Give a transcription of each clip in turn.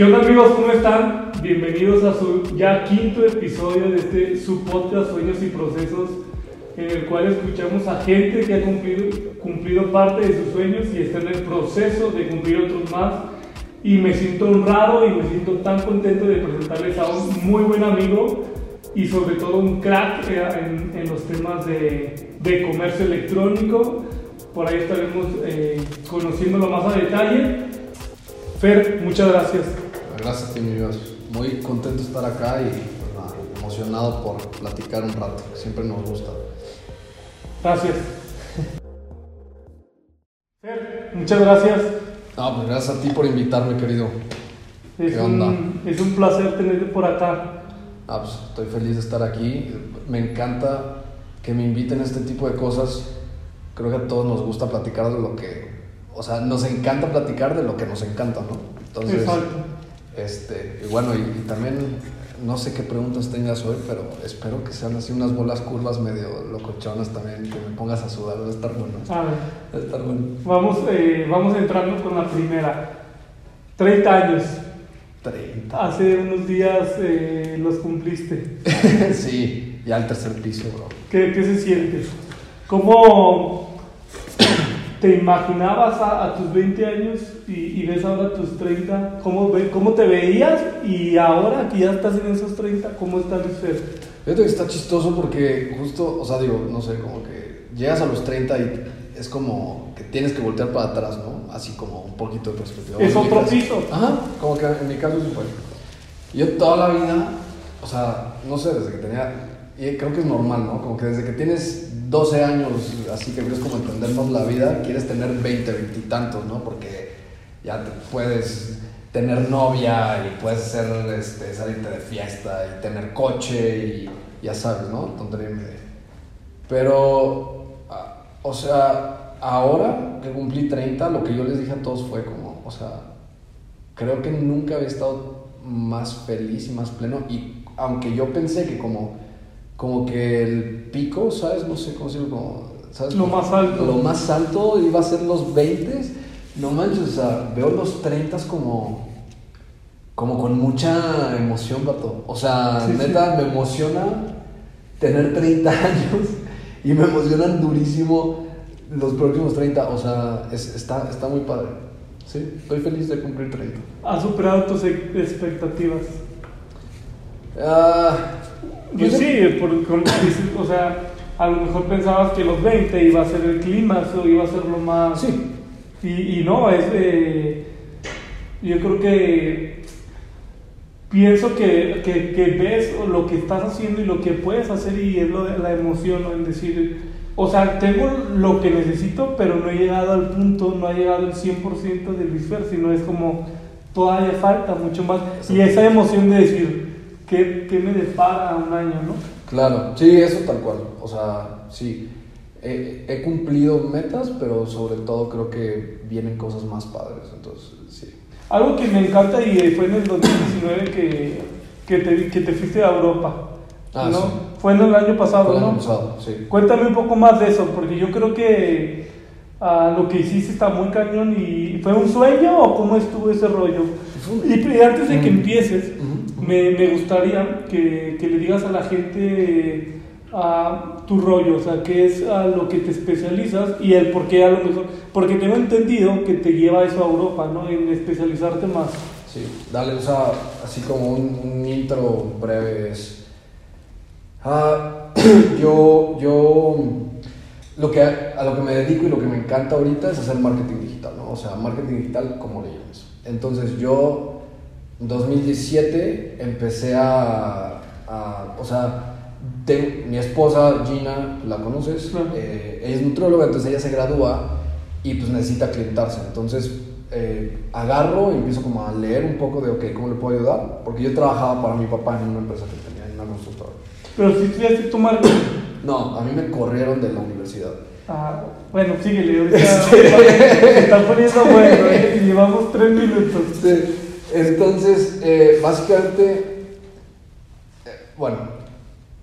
¿Qué onda amigos? ¿Cómo están? Bienvenidos a su ya quinto episodio de este su podcast Sueños y Procesos, en el cual escuchamos a gente que ha cumplido, cumplido parte de sus sueños y está en el proceso de cumplir otros más. Y me siento honrado y me siento tan contento de presentarles a un muy buen amigo y sobre todo un crack en, en los temas de, de, comercio electrónico. Por ahí estaremos eh, conociéndolo más a detalle. Fer, muchas gracias. Gracias a ti, mi Dios. Muy contento de estar acá y pues, nada, emocionado por platicar un rato. Siempre nos gusta. Gracias. Fer, muchas gracias. No, pues gracias a ti por invitarme, querido. Es, un, es un placer tenerte por acá. Ah, pues, estoy feliz de estar aquí. Me encanta que me inviten a este tipo de cosas. Creo que a todos nos gusta platicar de lo que. O sea, nos encanta platicar de lo que nos encanta, ¿no? Entonces, Exacto. Este, y bueno, y, también no sé qué preguntas tengas hoy, pero espero que sean así unas bolas curvas medio locochonas también, que me pongas a sudar, va a estar bueno. A ver. Va a estar bueno. Vamos, eh, vamos entrando con la primera. 30 años. 30. Hace unos días eh, los cumpliste. sí, ya el tercer piso, bro. ¿Qué, qué se siente? ¿Cómo te imaginabas a, a tus 20 años y, y, ves ahora tus 30? ¿Cómo, ¿Cómo te veías? Y ahora que ya estás en esos 30, ¿cómo está Fer? Fíjate que está chistoso porque justo, o sea, digo, no sé, como que llegas a los 30 y es como que tienes que voltear para atrás, ¿no? Así como un poquito de perspectiva. Es otro piso. Ajá, como que en mi caso sí fue. Yo toda la vida, o sea, no sé, desde que tenía, creo que es normal, ¿no? Como que desde que tienes 12 años, así que quieres como entender más la vida, quieres tener 20, 20 y tantos, ¿no? Porque ya te puedes tener novia y puedes hacer, este, salirte de fiesta y tener coche y ya sabes, ¿no? Tontería y. Pero, o sea, ahora que cumplí 30, lo que yo les dije a todos fue como, o sea, creo que nunca había estado más feliz y más pleno y aunque yo pensé que como como que el pico, ¿sabes? No sé cómo decirlo, como, ¿sabes? Lo más alto. Lo más alto iba a ser los 20. No manches, o sea, veo los 30 como, como con mucha emoción, pato. O sea, Sí, neta, me emociona tener 30 años y me emocionan durísimo los próximos 30. O sea, es- está, está muy padre. Sí, estoy feliz de cumplir 30. ¿Has superado tus expectativas? Ah, Yo sí, por, con- o sea, a lo mejor pensabas que los 20 iba a ser el clima, o iba a ser lo más... Sí, Y, y no, es... eh, yo creo que pienso que, que, que ves lo que estás haciendo y lo que puedes hacer y es lo de la emoción, ¿no? En decir, o sea, tengo lo que necesito, pero no he llegado al punto, no ha llegado el 100% del Luis sino es como todavía falta mucho más. Y esa emoción de decir, ¿qué, qué me depara un año, no? Claro, sí, eso tal cual. O sea, sí. He, he cumplido metas, pero sobre todo creo que vienen cosas más padres. Entonces, sí. Algo que me encanta y fue en el 2019 que, que, te, que te fuiste a Europa. Ah, ¿no? sí. Fue en el año pasado, Fue el ¿no? año pasado, sí. Cuéntame un poco más de eso, porque yo creo que ah, lo que hiciste está muy cañón y ¿fue un sueño o cómo estuvo ese rollo? Y, antes de que empieces, Ujú. Me, me gustaría que, que le digas a la gente a tu rollo, o sea, qué es a lo que te especializas y el por qué a lo mejor, porque tengo entendido que te lleva eso a Europa, ¿no? En especializarte más. Sí, dale, o sea, así como un, intro breve es. Ah, yo, yo, lo que, a lo que me dedico y lo que me encanta ahorita es hacer marketing digital, ¿no? O sea, marketing digital, como le llames. Entonces, yo, 2017, empecé a, a o sea, tengo- mi esposa Gina, la conoces. Eh, ella es nutrióloga, entonces ella se gradúa y pues necesita clientarse. Entonces eh, agarro y empiezo como a leer un poco de, ok, ¿cómo le puedo ayudar? Porque yo trabajaba para mi papá en una empresa que tenía, en una constructora. Pero si estudiaste tu marketing. No, a mí me corrieron de la universidad. Ah, bueno, síguele, ahorita se está poniendo bueno, ¿eh? y llevamos tres minutos. Sí, Entonces, eh, básicamente, eh, bueno,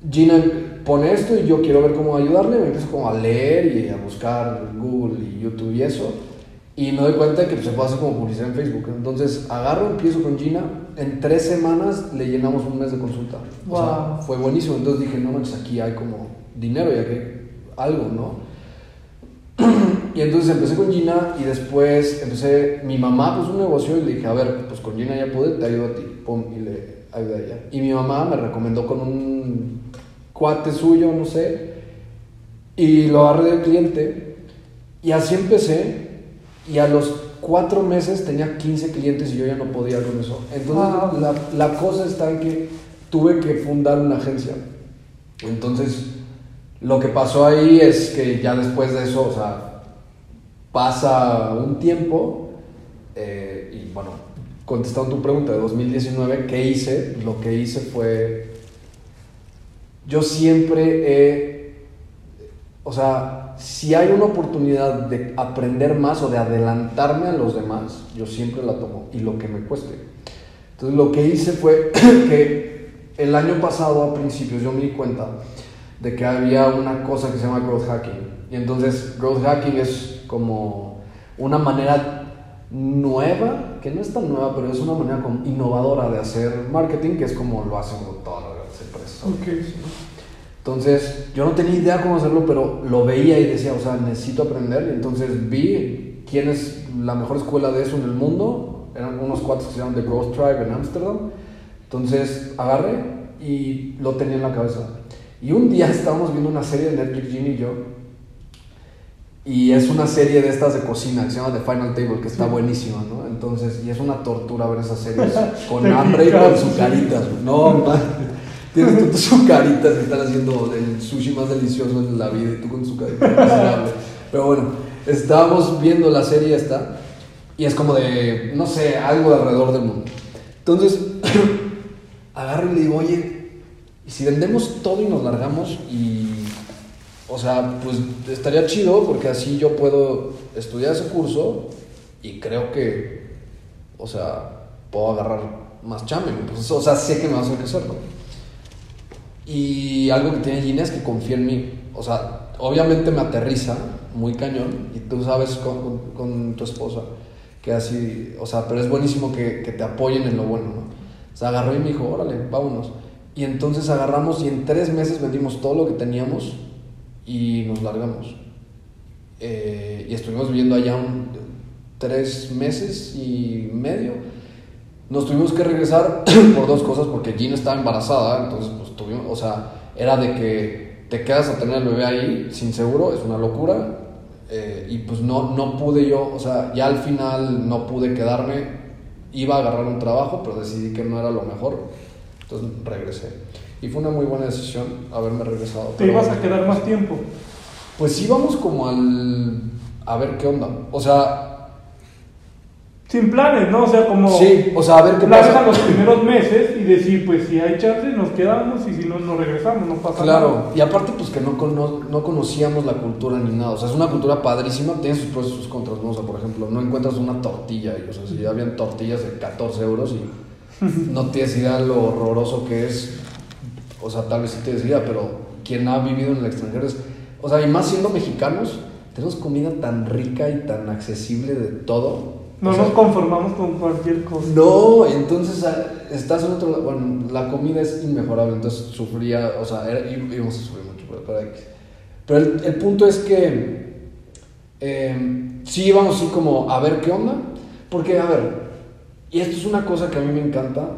Gina pone esto y yo quiero ver cómo ayudarle, me empiezo como a leer y a buscar Google y YouTube y eso. Y me doy cuenta de que se puede hacer como publicidad en Facebook. Entonces agarro, empiezo con Gina. En tres semanas le llenamos un mes de consulta. O sea, Wow. fue buenísimo. Entonces dije, no manches, aquí hay como dinero y aquí algo, ¿no? Y entonces empecé con Gina y después empecé, mi mamá puso un negocio y le dije, a ver, pues con Gina ya pude, te ayudo a ti, pum, y le ayudé a ella. Y mi mamá me recomendó con un cuate suyo, no sé, y lo agarré de cliente y así empecé y a los cuatro meses tenía 15 clientes y yo ya no podía con eso. Entonces Wow. la, la cosa está en que tuve que fundar una agencia. Entonces lo que pasó ahí es que ya después de eso, o sea, pasa un tiempo eh, y bueno, contestando tu pregunta de 2019, ¿qué hice? Lo que hice fue, yo siempre he, o sea, si hay una oportunidad de aprender más o de adelantarme a los demás, yo siempre la tomo y lo que me cueste. Entonces lo que hice fue que el año pasado a principios yo me di cuenta de que había una cosa que se llama growth hacking. Y entonces growth hacking es como una manera nueva, que no es tan nueva, pero es una manera como innovadora de hacer marketing, que es como lo hacen todas las empresas. Ok, sí. Entonces, yo no tenía idea cómo hacerlo, pero lo veía y decía, o sea, necesito aprender. Y entonces vi quién es la mejor escuela de eso en el mundo. Eran unos cuates que se llaman The Growth Tribe en Ámsterdam. Entonces, agarré y lo tenía en la cabeza. Y un día estábamos viendo una serie de Netflix, Ginny y yo. Y es una serie de estas de cocina que se llama The Final Table, que está buenísima, ¿no? Entonces, y es una tortura ver esas series con hambre y con sucaritas. No, man. Tienes tú tus sucaritas que están haciendo el sushi más delicioso en la vida y tú con sucaritas. Pero bueno, estábamos viendo la serie esta y es como de, no sé, algo alrededor del mundo. Entonces, agarro y le digo, oye, ¿y si vendemos todo y nos largamos y, o sea, pues estaría chido porque así yo puedo estudiar ese curso y creo que, o sea, puedo agarrar más chame, pues, o sea, sé que me va a hacer crecer. Y algo que tiene Gina es que confía en mí. O sea, obviamente me aterriza muy cañón. Y tú sabes con, tu esposa que así, o sea, pero es buenísimo que, que te apoyen en lo bueno, ¿no? O sea, agarró y me dijo, órale, vámonos. Y entonces agarramos y en tres meses vendimos todo lo que teníamos y nos largamos. Eh, y estuvimos viviendo allá un, tres meses y medio. Nos tuvimos que regresar por dos cosas, porque Gina estaba embarazada, entonces pues tuvimos, o sea, era de que te quedas a tener el bebé ahí sin seguro, es una locura, eh, y pues no, no pude yo, o sea, ya al final no pude quedarme, iba a agarrar un trabajo, pero decidí que no era lo mejor, entonces regresé. Y fue una muy buena decisión haberme regresado. Te ibas a quedar más tiempo. Pues íbamos como al... a ver qué onda, o sea, Sin planes, ¿no? O sea, como. sí, o sea, a ver qué pasa. los primeros meses y decir, pues si hay chance, nos quedamos y si no, nos regresamos, no pasa nada. Claro, y aparte pues que no, cono- no conocíamos la cultura ni nada, o sea, es una cultura padrísima, tiene sus pros y sus contras, ¿no? O sea, por ejemplo, no encuentras una tortilla, y, o sea, si ya habían tortillas de 14 euros y no tienes idea lo horroroso que es, o sea, tal vez sí tienes idea, pero quien ha vivido en el extranjero es, o sea, y más siendo mexicanos, tenemos comida tan rica y tan accesible de todo. No o sea, nos conformamos con cualquier cosa. no, entonces ah, estás en otro lado. Bueno, la comida es inmejorable, entonces sufría, o sea, era, íbamos a sufrir mucho, pero, X. Pero el, el punto es que eh, sí íbamos así como a ver qué onda, porque a ver, y esto es una cosa que a mí me encanta,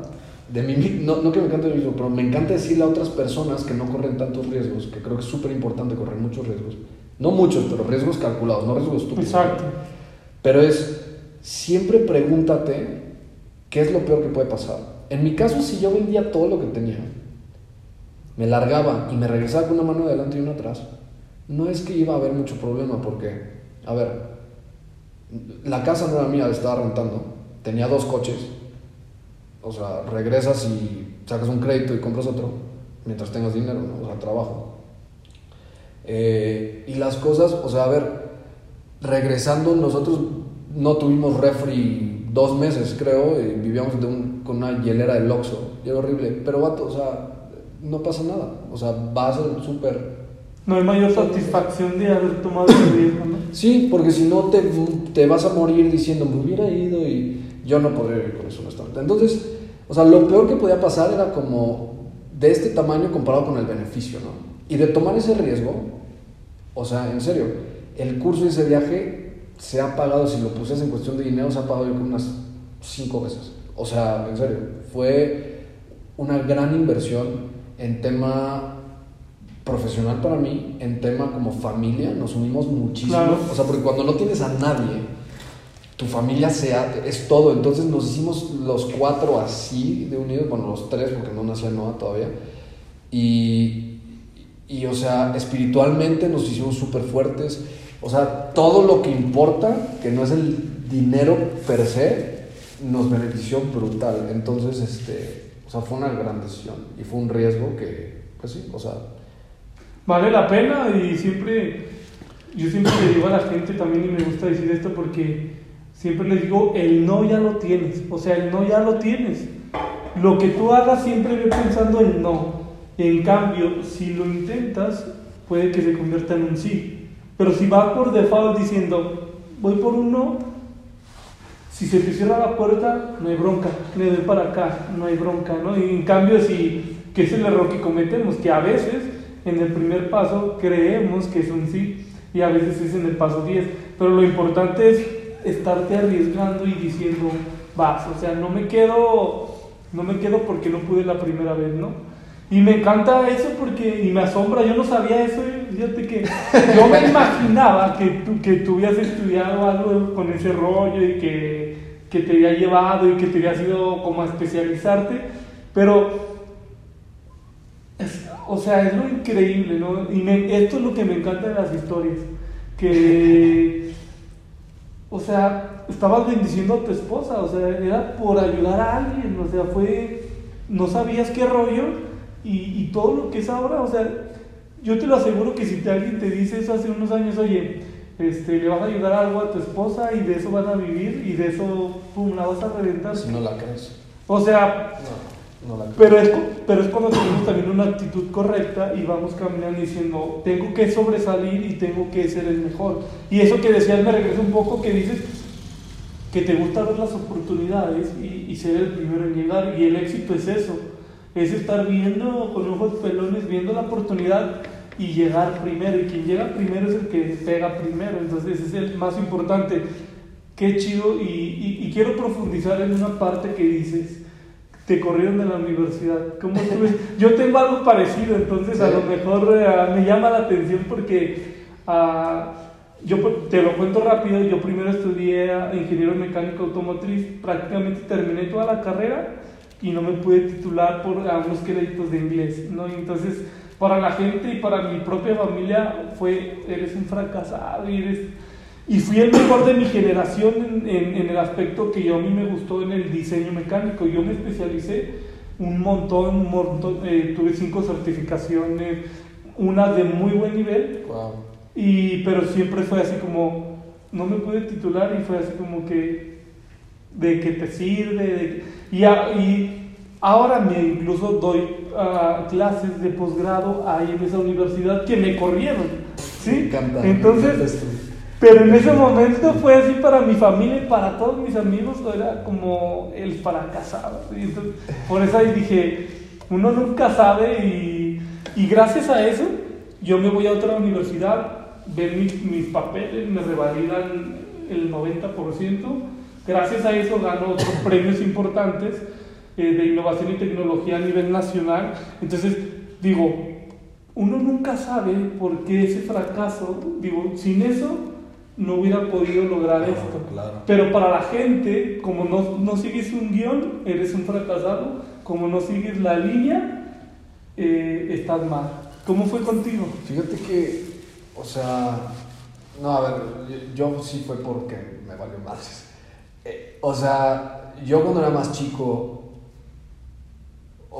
de mí, no, no que me encante de mí mismo, pero me encanta decirle a otras personas que no corren tantos riesgos, que creo que es súper importante correr muchos riesgos. No muchos, pero riesgos calculados, no riesgos estúpidos. Exacto. Pero es, siempre pregúntate qué es lo peor que puede pasar. En mi caso, si yo vendía todo lo que tenía, me largaba y me regresaba con una mano adelante y una atrás, no es que iba a haber mucho problema porque, a ver, la casa no era mía, la estaba rentando, tenía dos coches, o sea, regresas y sacas un crédito y compras otro, mientras tengas dinero, ¿no? o sea, trabajo. Eh, y las cosas, o sea, a ver, regresando, nosotros no tuvimos refri dos meses, creo, y vivíamos de un- con una hielera del Oxxo, y era horrible, pero vato, o sea, no pasa nada, o sea, vas al súper no hay mayor satisfacción de haber tomado el riesgo, ¿no? Sí, porque si no te, te vas a morir diciendo, me hubiera ido y yo no podría vivir con eso, honestamente. Entonces, o sea, lo peor que podía pasar era como de este tamaño comparado con el beneficio, ¿no? Y de tomar ese riesgo, o sea, en serio, el curso de ese viaje se ha pagado, si lo pusieras en cuestión de dinero, se ha pagado yo creo unas cinco veces. O sea, en serio, fue una gran inversión en tema profesional para mí, en tema como familia, nos unimos muchísimo. Claro. O sea, porque cuando no tienes a nadie, tu familia sea, es todo. Entonces nos hicimos los cuatro así de unidos, bueno, los tres, porque no nacía Noah todavía. Y, y o sea, espiritualmente nos hicimos súper fuertes. O sea, todo lo que importa, que no es el dinero per se, nos benefició brutal. Entonces, este, o sea, fue una gran decisión y fue un riesgo que, pues sí, o sea, Vale la pena y siempre, yo siempre le digo a la gente también y me gusta decir esto porque siempre les digo, el no ya lo tienes, o sea, el no ya lo tienes. Lo que tú hagas siempre ve pensando en no. En cambio, si lo intentas, puede que se convierta en un sí. Pero si vas por default diciendo, voy por un no, si se te cierra la puerta, no hay bronca, le doy para acá, no hay bronca, ¿no? Y en cambio, si, que es el error que cometemos, que a veces en el primer paso creemos que es un sí y a veces es en el paso 10, pero lo importante es estarte arriesgando y diciendo, vas, o sea, no me quedo, no me quedo porque no pude la primera vez, ¿no? Y me encanta eso porque, y me asombra, yo no sabía eso, fíjate que yo me imaginaba que tú, que tú habías estudiado algo con ese rollo y que, que te había llevado y que te habías ido como a especializarte, pero es- o sea, es lo increíble, ¿no? Y me- esto es lo que me encanta de las historias, que, o sea, estabas bendiciendo a tu esposa, o sea, era por ayudar a alguien, o sea, fue, no sabías qué rollo y, y todo lo que es ahora, o sea, yo te lo aseguro que si te, alguien te dice eso hace unos años, oye, este, le vas a ayudar algo a tu esposa y de eso vas a vivir y de eso, pum, la vas a reventar. si no la crees. O sea, No, no la pero es, pero es cuando tenemos también una actitud correcta y vamos caminando diciendo, tengo que sobresalir y tengo que ser el mejor. Y eso que decías me regresa un poco que dices que te gusta ver las oportunidades y, y ser el primero en llegar. Y el éxito es eso, es estar viendo con ojos pelones, viendo la oportunidad y llegar primero. Y quien llega primero es el que pega primero. Entonces ese es el más importante. Qué chido. Y, y- y quiero profundizar en una parte que dices te corrieron de la universidad. ¿Cómo estuve? Yo tengo algo parecido, entonces a lo mejor eh, me llama la atención porque ah, yo por- te lo cuento rápido. Yo primero estudié ah, ingeniero mecánico automotriz, prácticamente terminé toda la carrera y no me pude titular por ah, unos créditos de inglés, ¿no? Entonces para la gente y para mi propia familia fue eres un fracasado y eres y fui el mejor de mi generación en, en- en el aspecto que yo a mí me gustó en el diseño mecánico. Yo me especialicé un montón, un montón, eh, tuve cinco certificaciones, una de muy buen nivel, Wow. y, pero siempre fue así como, no me pude titular y fue así como que, de que te sirve, de y, a- y ahora me incluso doy ah, clases de posgrado ahí en esa universidad que me corrieron, ¿sí? Me encanta. me Entonces, encanta. Pero en ese momento fue así para mi familia y para todos mis amigos, era como el fracasado. Y entonces, por eso dije, uno nunca sabe y, y gracias a eso yo me voy a otra universidad, ven mis, mis papeles, me revalidan el 90%. Gracias a eso gano otros premios importantes eh, de innovación y tecnología a nivel nacional. Entonces, digo, uno nunca sabe por qué ese fracaso, digo, sin eso no hubiera podido lograr Claro, esto. claro. Pero para la gente, como no, no sigues un guion, eres un fracasado, como no sigues la línea, eh, estás mal. ¿Cómo fue contigo? Fíjate que, o sea, no, a ver, yo, yo sí fue porque me valió madres. Eh, o sea, yo cuando era más chico.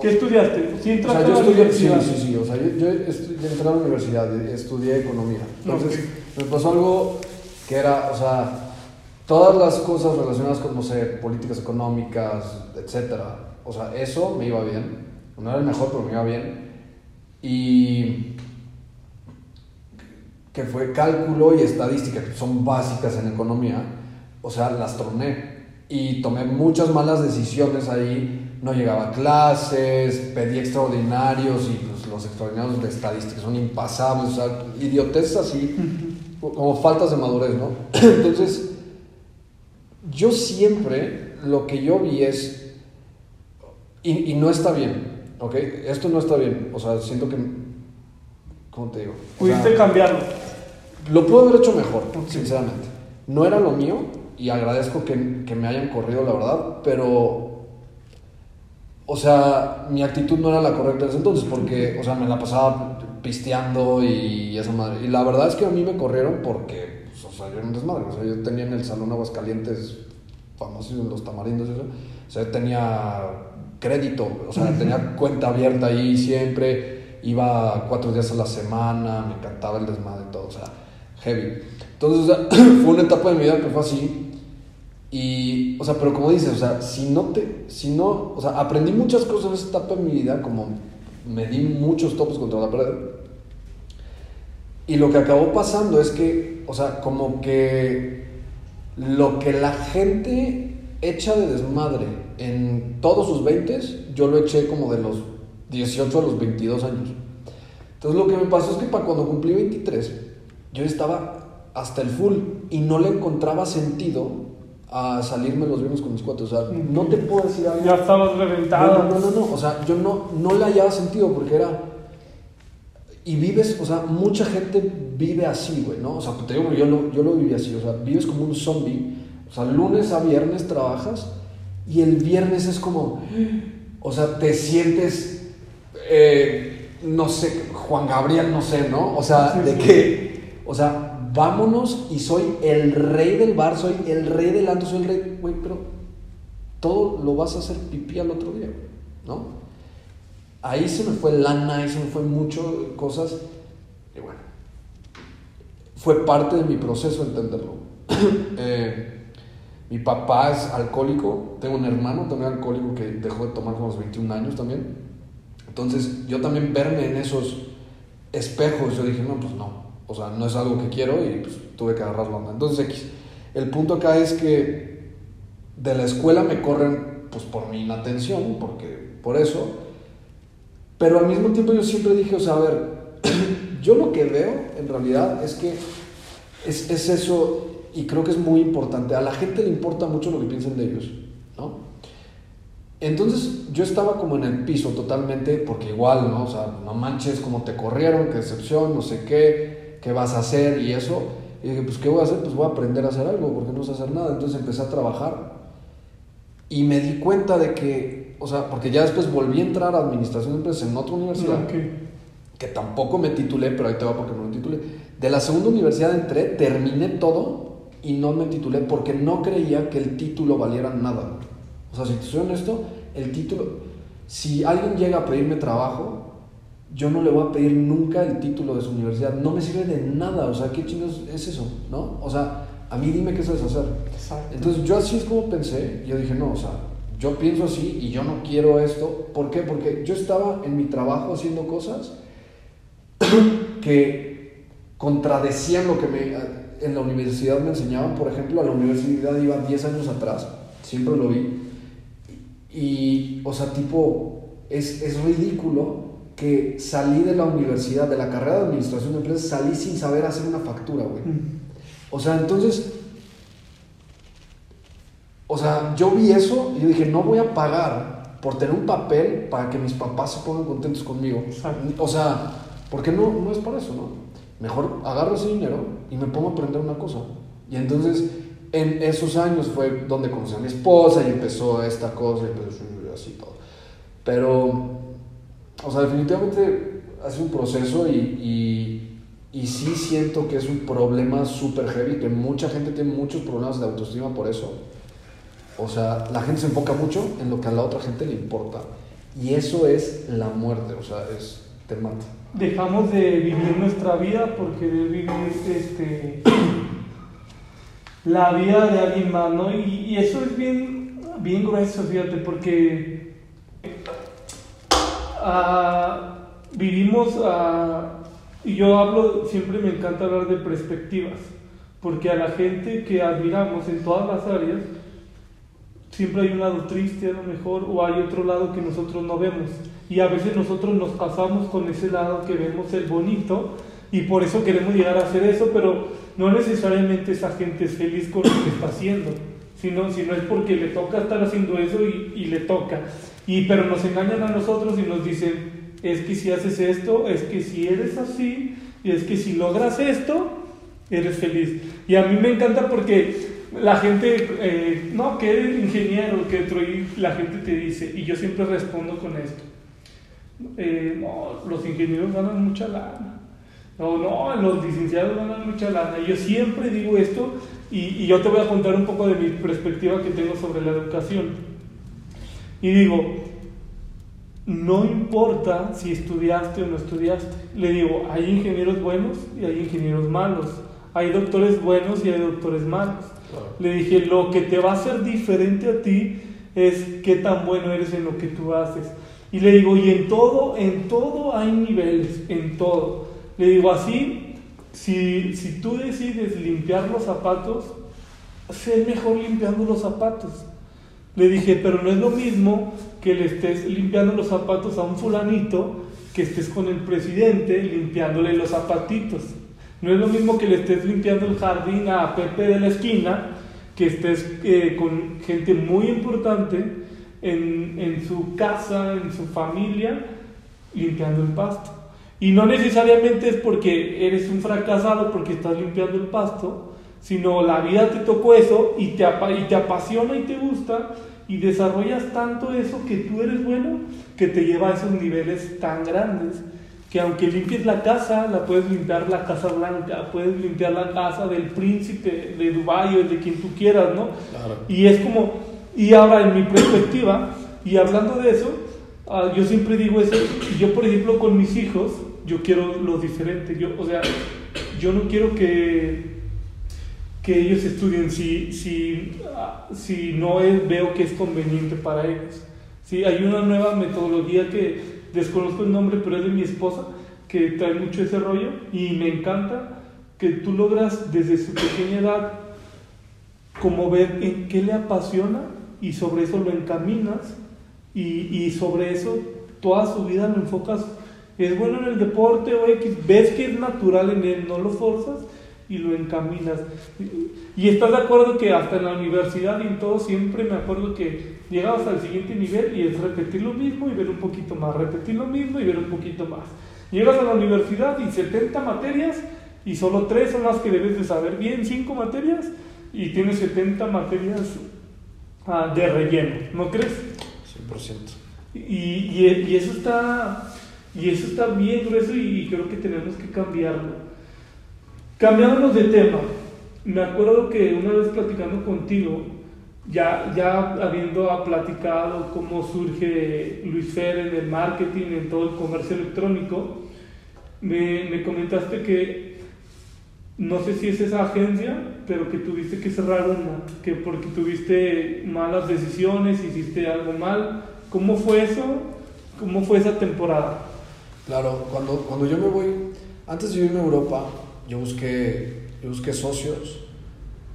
¿Qué estudiaste? ¿Sí O sea, yo estudié, sí, sí, sí, o sea, yo, yo estu- yo entré a la universidad, estudié economía. Entonces, me pasó algo que era, o sea, todas las cosas relacionadas con, no sé, políticas económicas, etcétera. O sea, eso me iba bien. No era el mejor, pero me iba bien. Y, que fue cálculo y estadística, que son básicas en economía, o sea, las troné y tomé muchas malas decisiones ahí, no llegaba a clases, pedí extraordinarios y pues los extraordinarios de estadística son impasables, o sea, idiotez así, como faltas de madurez, ¿no? Entonces, yo siempre lo que yo vi es, y, y no está bien, ¿ok? Esto no está bien, o sea, siento que, ¿cómo te digo? O sea, Pudiste cambiarlo. lo puedo haber hecho mejor, sinceramente. No era lo mío y agradezco que, que me hayan corrido, la verdad, pero, o sea, mi actitud no era la correcta en ese entonces porque, o sea, me la pasaba pisteando y esa madre. Y la verdad es que a mí me corrieron porque, pues, o sea, yo era un desmadre. O sea, yo tenía en el Salón Aguascalientes, famosos los tamarindos, eso. O sea, yo tenía crédito, o sea, tenía cuenta abierta ahí siempre, iba cuatro días a la semana, me encantaba el desmadre y todo, o sea, heavy. Entonces, o sea, fue una etapa de mi vida que fue así. Y, o sea, pero como dices, o sea, si no te, si no, o sea, aprendí muchas cosas en esa etapa de mi vida, como me di muchos topes contra la pared. Y lo que acabó pasando es que, o sea, como que lo que la gente echa de desmadre en todos sus 20, yo lo eché como de los 18 a los 22 años. Entonces lo que me pasó es que para cuando cumplí 23, yo estaba hasta el full y no le encontraba sentido a salirme los viernes con mis cuates. O sea, no te puedo decir algo. Ya estabas No, reventado. no, no, no, o sea, yo no, no le hallaba sentido porque era... Y vives, o sea, mucha gente vive así, güey, ¿no? O sea, te digo, yo lo, yo lo viví así, o sea, vives como un zombie, o sea, lunes a viernes trabajas y el viernes es como, o sea, te sientes, eh, no sé, Juan Gabriel, no sé, ¿no? O sea, Sí, de sí. que, o sea, vámonos y soy el rey del bar, soy el rey del antro, soy el rey, güey, pero todo lo vas a hacer pipí al otro día, ¿no? Ahí se me fue lana, ahí se me fue mucho cosas. Y bueno, fue parte de mi proceso entenderlo. Eh, mi papá es alcohólico, tengo un hermano también alcohólico que dejó de tomar con los 21 años también. Entonces, yo también verme en esos espejos, yo dije, no, pues no. O sea, no es algo que quiero y pues tuve que agarrar la onda. Entonces. El punto acá es que de la escuela me corren pues por mi inatención, porque por eso. Pero al mismo tiempo yo siempre dije, o sea, a ver, yo lo que veo en realidad es que es, es eso y creo que es muy importante. A la gente le importa mucho lo que piensen de ellos, ¿no? Entonces yo estaba como en el piso totalmente, porque igual, ¿no? O sea, no manches cómo te corrieron, qué decepción, no sé qué, qué vas a hacer y eso. Y dije, pues, ¿qué voy a hacer? Pues voy a aprender a hacer algo, porque no sé hacer nada. Entonces empecé a trabajar y me di cuenta de que, o sea, porque ya después volví a entrar a administración de empresas en otra universidad, Ok. que tampoco me titulé, pero ahí te va porque no me titulé. De la segunda universidad entré, terminé todo y no me titulé porque no creía que el título valiera nada. O sea, si te soy honesto, el título, si alguien llega a pedirme trabajo, yo no le voy a pedir nunca el título de su universidad. No me sirve de nada. O sea, ¿qué chingados es eso? ¿No? O sea, a mí dime qué sabes hacer. Exacto. Entonces yo así es como pensé, yo dije, no, o sea, yo pienso así y yo no quiero esto. ¿Por qué? Porque yo estaba en mi trabajo haciendo cosas que contradecían lo que me, en la universidad me enseñaban. Por ejemplo, a la universidad iba 10 años atrás, siempre lo vi. Y, o sea, tipo, es, es ridículo que salí de la universidad, de la carrera de administración de empresas, salí sin saber hacer una factura, güey. Mm. O sea, entonces, o sea, yo vi eso y yo dije, no voy a pagar por tener un papel para que mis papás se pongan contentos conmigo. O sea, porque no, no es para eso, ¿no? Mejor agarro ese dinero y me pongo a aprender una cosa. Y entonces, en esos años fue donde conocí a mi esposa y empezó esta cosa y empezó así todo. Pero, o sea, definitivamente ha sido un proceso y, y, y sí siento que es un problema súper heavy, que mucha gente tiene muchos problemas de autoestima por eso. O sea, la gente se enfoca mucho en lo que a la otra gente le importa. Y eso es la muerte, o sea, es, te mata. Dejamos de vivir nuestra vida por querer vivir este, la vida de alguien más, ¿no? Y, y eso es bien, bien grueso, fíjate, porque ah, vivimos ah, Y yo hablo, siempre me encanta hablar de perspectivas, porque a la gente que admiramos en todas las áreas, siempre hay un lado triste a lo mejor, o hay otro lado que nosotros no vemos. Y a veces nosotros nos pasamos con ese lado que vemos el bonito, y por eso queremos llegar a hacer eso, pero no necesariamente esa gente es feliz con lo que está haciendo, sino, sino es porque le toca estar haciendo eso y le toca. Y, pero nos engañan a nosotros y nos dicen, es que si haces esto, es que si eres así, y es que si logras esto, eres feliz. Y a mí me encanta porque la gente, eh, no, que eres ingeniero, que otro, y la gente te dice, y yo siempre respondo con esto. Eh, no, los ingenieros ganan mucha lana. No, no, los licenciados ganan mucha lana. Y yo siempre digo esto y, y yo te voy a contar un poco de mi perspectiva que tengo sobre la educación. Y digo, no importa si estudiaste o no estudiaste. Le digo, hay ingenieros buenos y hay ingenieros malos. Hay doctores buenos y hay doctores malos. Le dije, lo que te va a hacer diferente a ti es qué tan bueno eres en lo que tú haces. Y le digo, y en todo, en todo hay niveles, en todo. Le digo, así, si, si tú decides limpiar los zapatos, sé mejor limpiando los zapatos. Le dije, pero no es lo mismo que le estés limpiando los zapatos a un fulanito que estés con el presidente limpiándole los zapatitos. No es lo mismo que le estés limpiando el jardín a Pepe de la esquina, que estés eh, con gente muy importante en, en su casa, en su familia, limpiando el pasto. Y no necesariamente es porque eres un fracasado porque estás limpiando el pasto, sino la vida te tocó eso y te, y te apasiona y te gusta y desarrollas tanto eso que tú eres bueno que te lleva a esos niveles tan grandes que aunque limpies la casa, la puedes limpiar la casa blanca, puedes limpiar la casa del príncipe de Dubái o de quien tú quieras, ¿no? Y es como, y ahora en mi perspectiva, y hablando de eso, uh, yo siempre digo eso, yo por ejemplo con mis hijos, yo quiero lo diferente, yo, o sea, yo no quiero que que ellos estudien si, si, si no es, veo que es conveniente para ellos. ¿Sí? Hay una nueva metodología que desconozco el nombre, pero es de mi esposa, que trae mucho ese rollo y me encanta que tú logras desde su pequeña edad como ver en qué le apasiona y sobre eso lo encaminas y, y sobre eso toda su vida lo enfocas. Es bueno en el deporte o X, ves que es natural en él, no lo forzas y lo encaminas. Y estás de acuerdo que hasta en la universidad y en todo siempre me acuerdo que llegabas al siguiente nivel y es repetir lo mismo y ver un poquito más, repetir lo mismo y ver un poquito más. Llegas a la universidad y 70 materias y solo 3 son las que debes de saber bien, 5 materias y tienes 70 materias ah, de relleno, ¿no crees? 100%. Y, y, y, eso está y eso está bien grueso y creo que tenemos que cambiarlo. Cambiándonos de tema, me acuerdo que una vez platicando contigo, ya, ya habiendo platicado cómo surge Luis Fer en el marketing, en todo el comercio electrónico, me, me comentaste que no sé si es esa agencia, pero que tuviste que cerrar una, que porque tuviste malas decisiones, hiciste algo mal. ¿Cómo fue eso? ¿Cómo fue esa temporada? Claro, cuando, cuando yo me voy, antes de irme a Europa, yo busqué, yo busqué socios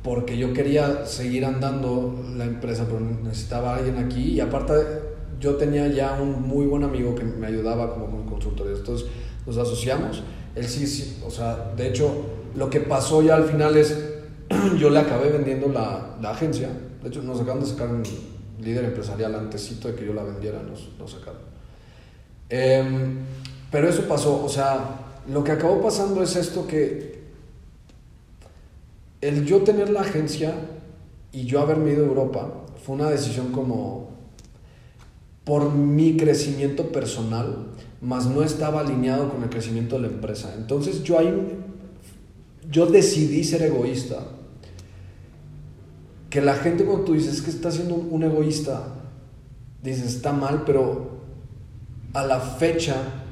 porque yo quería seguir andando la empresa, pero necesitaba alguien aquí. Y aparte yo tenía ya un muy buen amigo que me ayudaba como con consultoría, entonces nos asociamos, él sí, sí, o sea, de hecho lo que pasó ya al final es, yo le acabé vendiendo la, la agencia, de hecho nos acaban de sacar un líder empresarial antesito de que yo la vendiera, nos, nos sacaron. Eh, pero eso pasó, o sea, lo que acabó pasando es esto que el yo tener la agencia y yo haberme ido a Europa fue una decisión como por mi crecimiento personal, más no estaba alineado con el crecimiento de la empresa. Entonces yo ahí, yo decidí ser egoísta. Que la gente cuando tú dices que está siendo un egoísta, dices está mal, pero a la fecha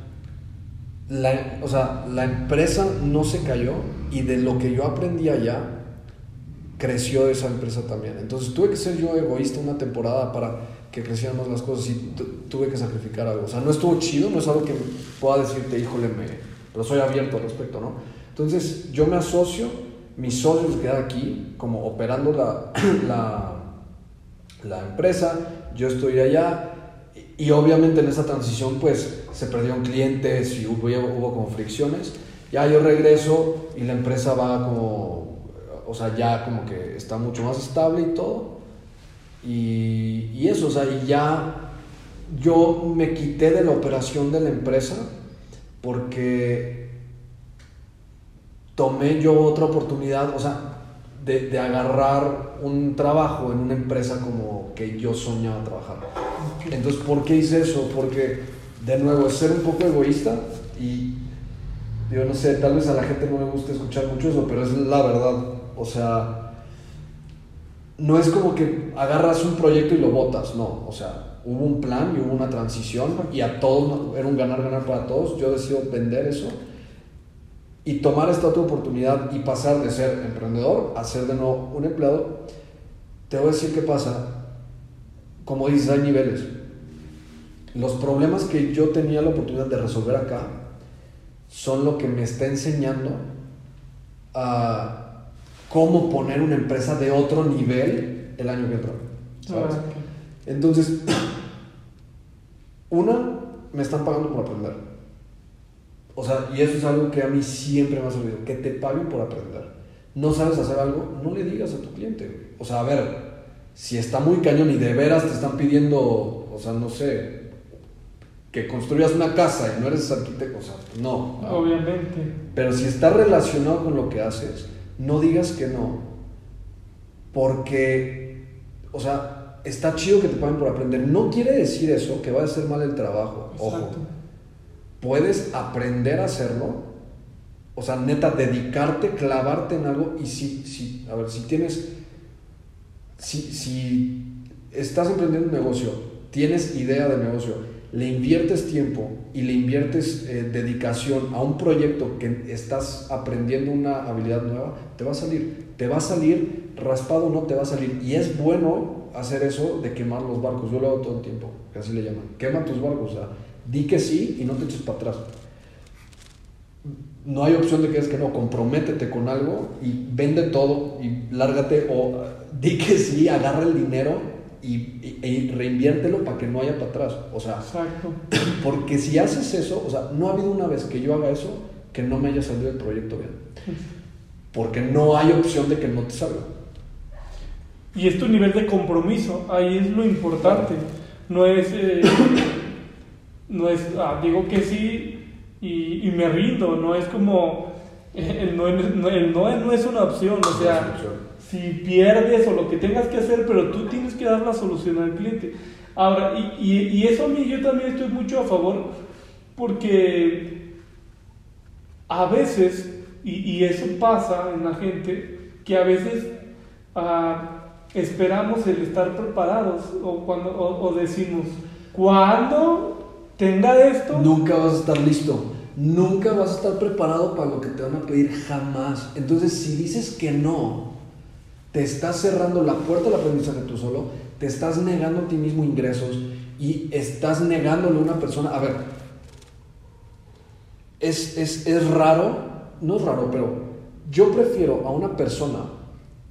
la, o sea, la empresa no se cayó y de lo que yo aprendí allá, creció esa empresa también. Entonces tuve que ser yo egoísta una temporada para que crecieran las cosas y tuve que sacrificar algo. O sea, no estuvo chido, no es algo que pueda decirte, híjole, me, pero soy abierto al respecto, ¿no? Entonces yo me asocio, mis socios quedan aquí como operando la, la, empresa, yo estoy allá y obviamente en esa transición pues se perdieron clientes y hubo, hubo como fricciones. Ya yo regreso y la empresa va como, o sea, ya como que está mucho más estable y todo. Y, y eso, o sea, y ya yo me quité de la operación de la empresa porque tomé yo otra oportunidad, o sea, de, de, agarrar un trabajo en una empresa como que yo soñaba trabajar. Entonces, ¿por qué hice eso? Porque, de nuevo, ser un poco egoísta y, yo no sé, tal vez a la gente no le guste escuchar mucho eso, pero es la verdad. O sea, no es como que agarras un proyecto y lo botas, no. O sea, hubo un plan y hubo una transición y a todos era un ganar-ganar para todos. Yo decido vender eso y tomar esta otra oportunidad y pasar de ser emprendedor a ser de nuevo un empleado. Te voy a decir qué pasa. Como dices, hay niveles. Los problemas que yo tenía la oportunidad de resolver acá son lo que me está enseñando a cómo poner una empresa de otro nivel el año que entra. ¿sabes? Entonces, una, me están pagando por aprender. O sea, y eso es algo que a mí siempre me ha servido, que te paguen por aprender. No sabes hacer algo, no le digas a tu cliente. O sea, a ver, si está muy cañón y de veras te están pidiendo, o sea, no sé, que construyas una casa y no eres arquitecto, o sea, no. Obviamente. Pero si está relacionado con lo que haces, no digas que no, porque, o sea, está chido que te paguen por aprender. No quiere decir eso que va a hacer mal el trabajo. Ojo. Exacto. Puedes aprender a hacerlo. O sea, neta, dedicarte, clavarte en algo. Y si, si a ver, si tienes. Si, si estás emprendiendo un negocio, tienes idea de negocio, le inviertes tiempo y le inviertes eh, dedicación a un proyecto que estás aprendiendo una habilidad nueva, te va a salir. Te va a salir raspado, no te va a salir. Y es bueno hacer eso de quemar los barcos. Yo lo hago todo el tiempo, que así le llaman. Quema tus barcos, o sea, di que sí y no te eches para atrás. No hay opción de que es que no, comprométete con algo y vende todo y lárgate o di que sí, agarra el dinero y, y, y reinviértelo para que no haya para atrás. O sea, Exacto. porque si haces eso, o sea, no ha habido una vez que yo haga eso que no me haya salido el proyecto bien. Porque no hay opción de que no te salga. Y es tu nivel de compromiso, ahí es lo importante. No es, eh, no es, ah, digo que sí y, y, me rindo, no es como, el no, el no, no es una opción, o sea, si pierdes o lo que tengas que hacer, pero tú tienes que dar la solución al cliente. Ahora, y, y, y eso a mí yo también estoy mucho a favor, porque a veces, y, y eso pasa en la gente, que a veces... Uh, esperamos el estar preparados o, cuando, o, o, decimos, cuando tenga esto... Nunca vas a estar listo, nunca vas a estar preparado para lo que te van a pedir jamás. Entonces, si dices que no, te estás cerrando la puerta del aprendizaje tú solo, te estás negando a ti mismo ingresos y estás negándole a una persona, a ver, es, es, es raro, no es raro, pero yo prefiero a una persona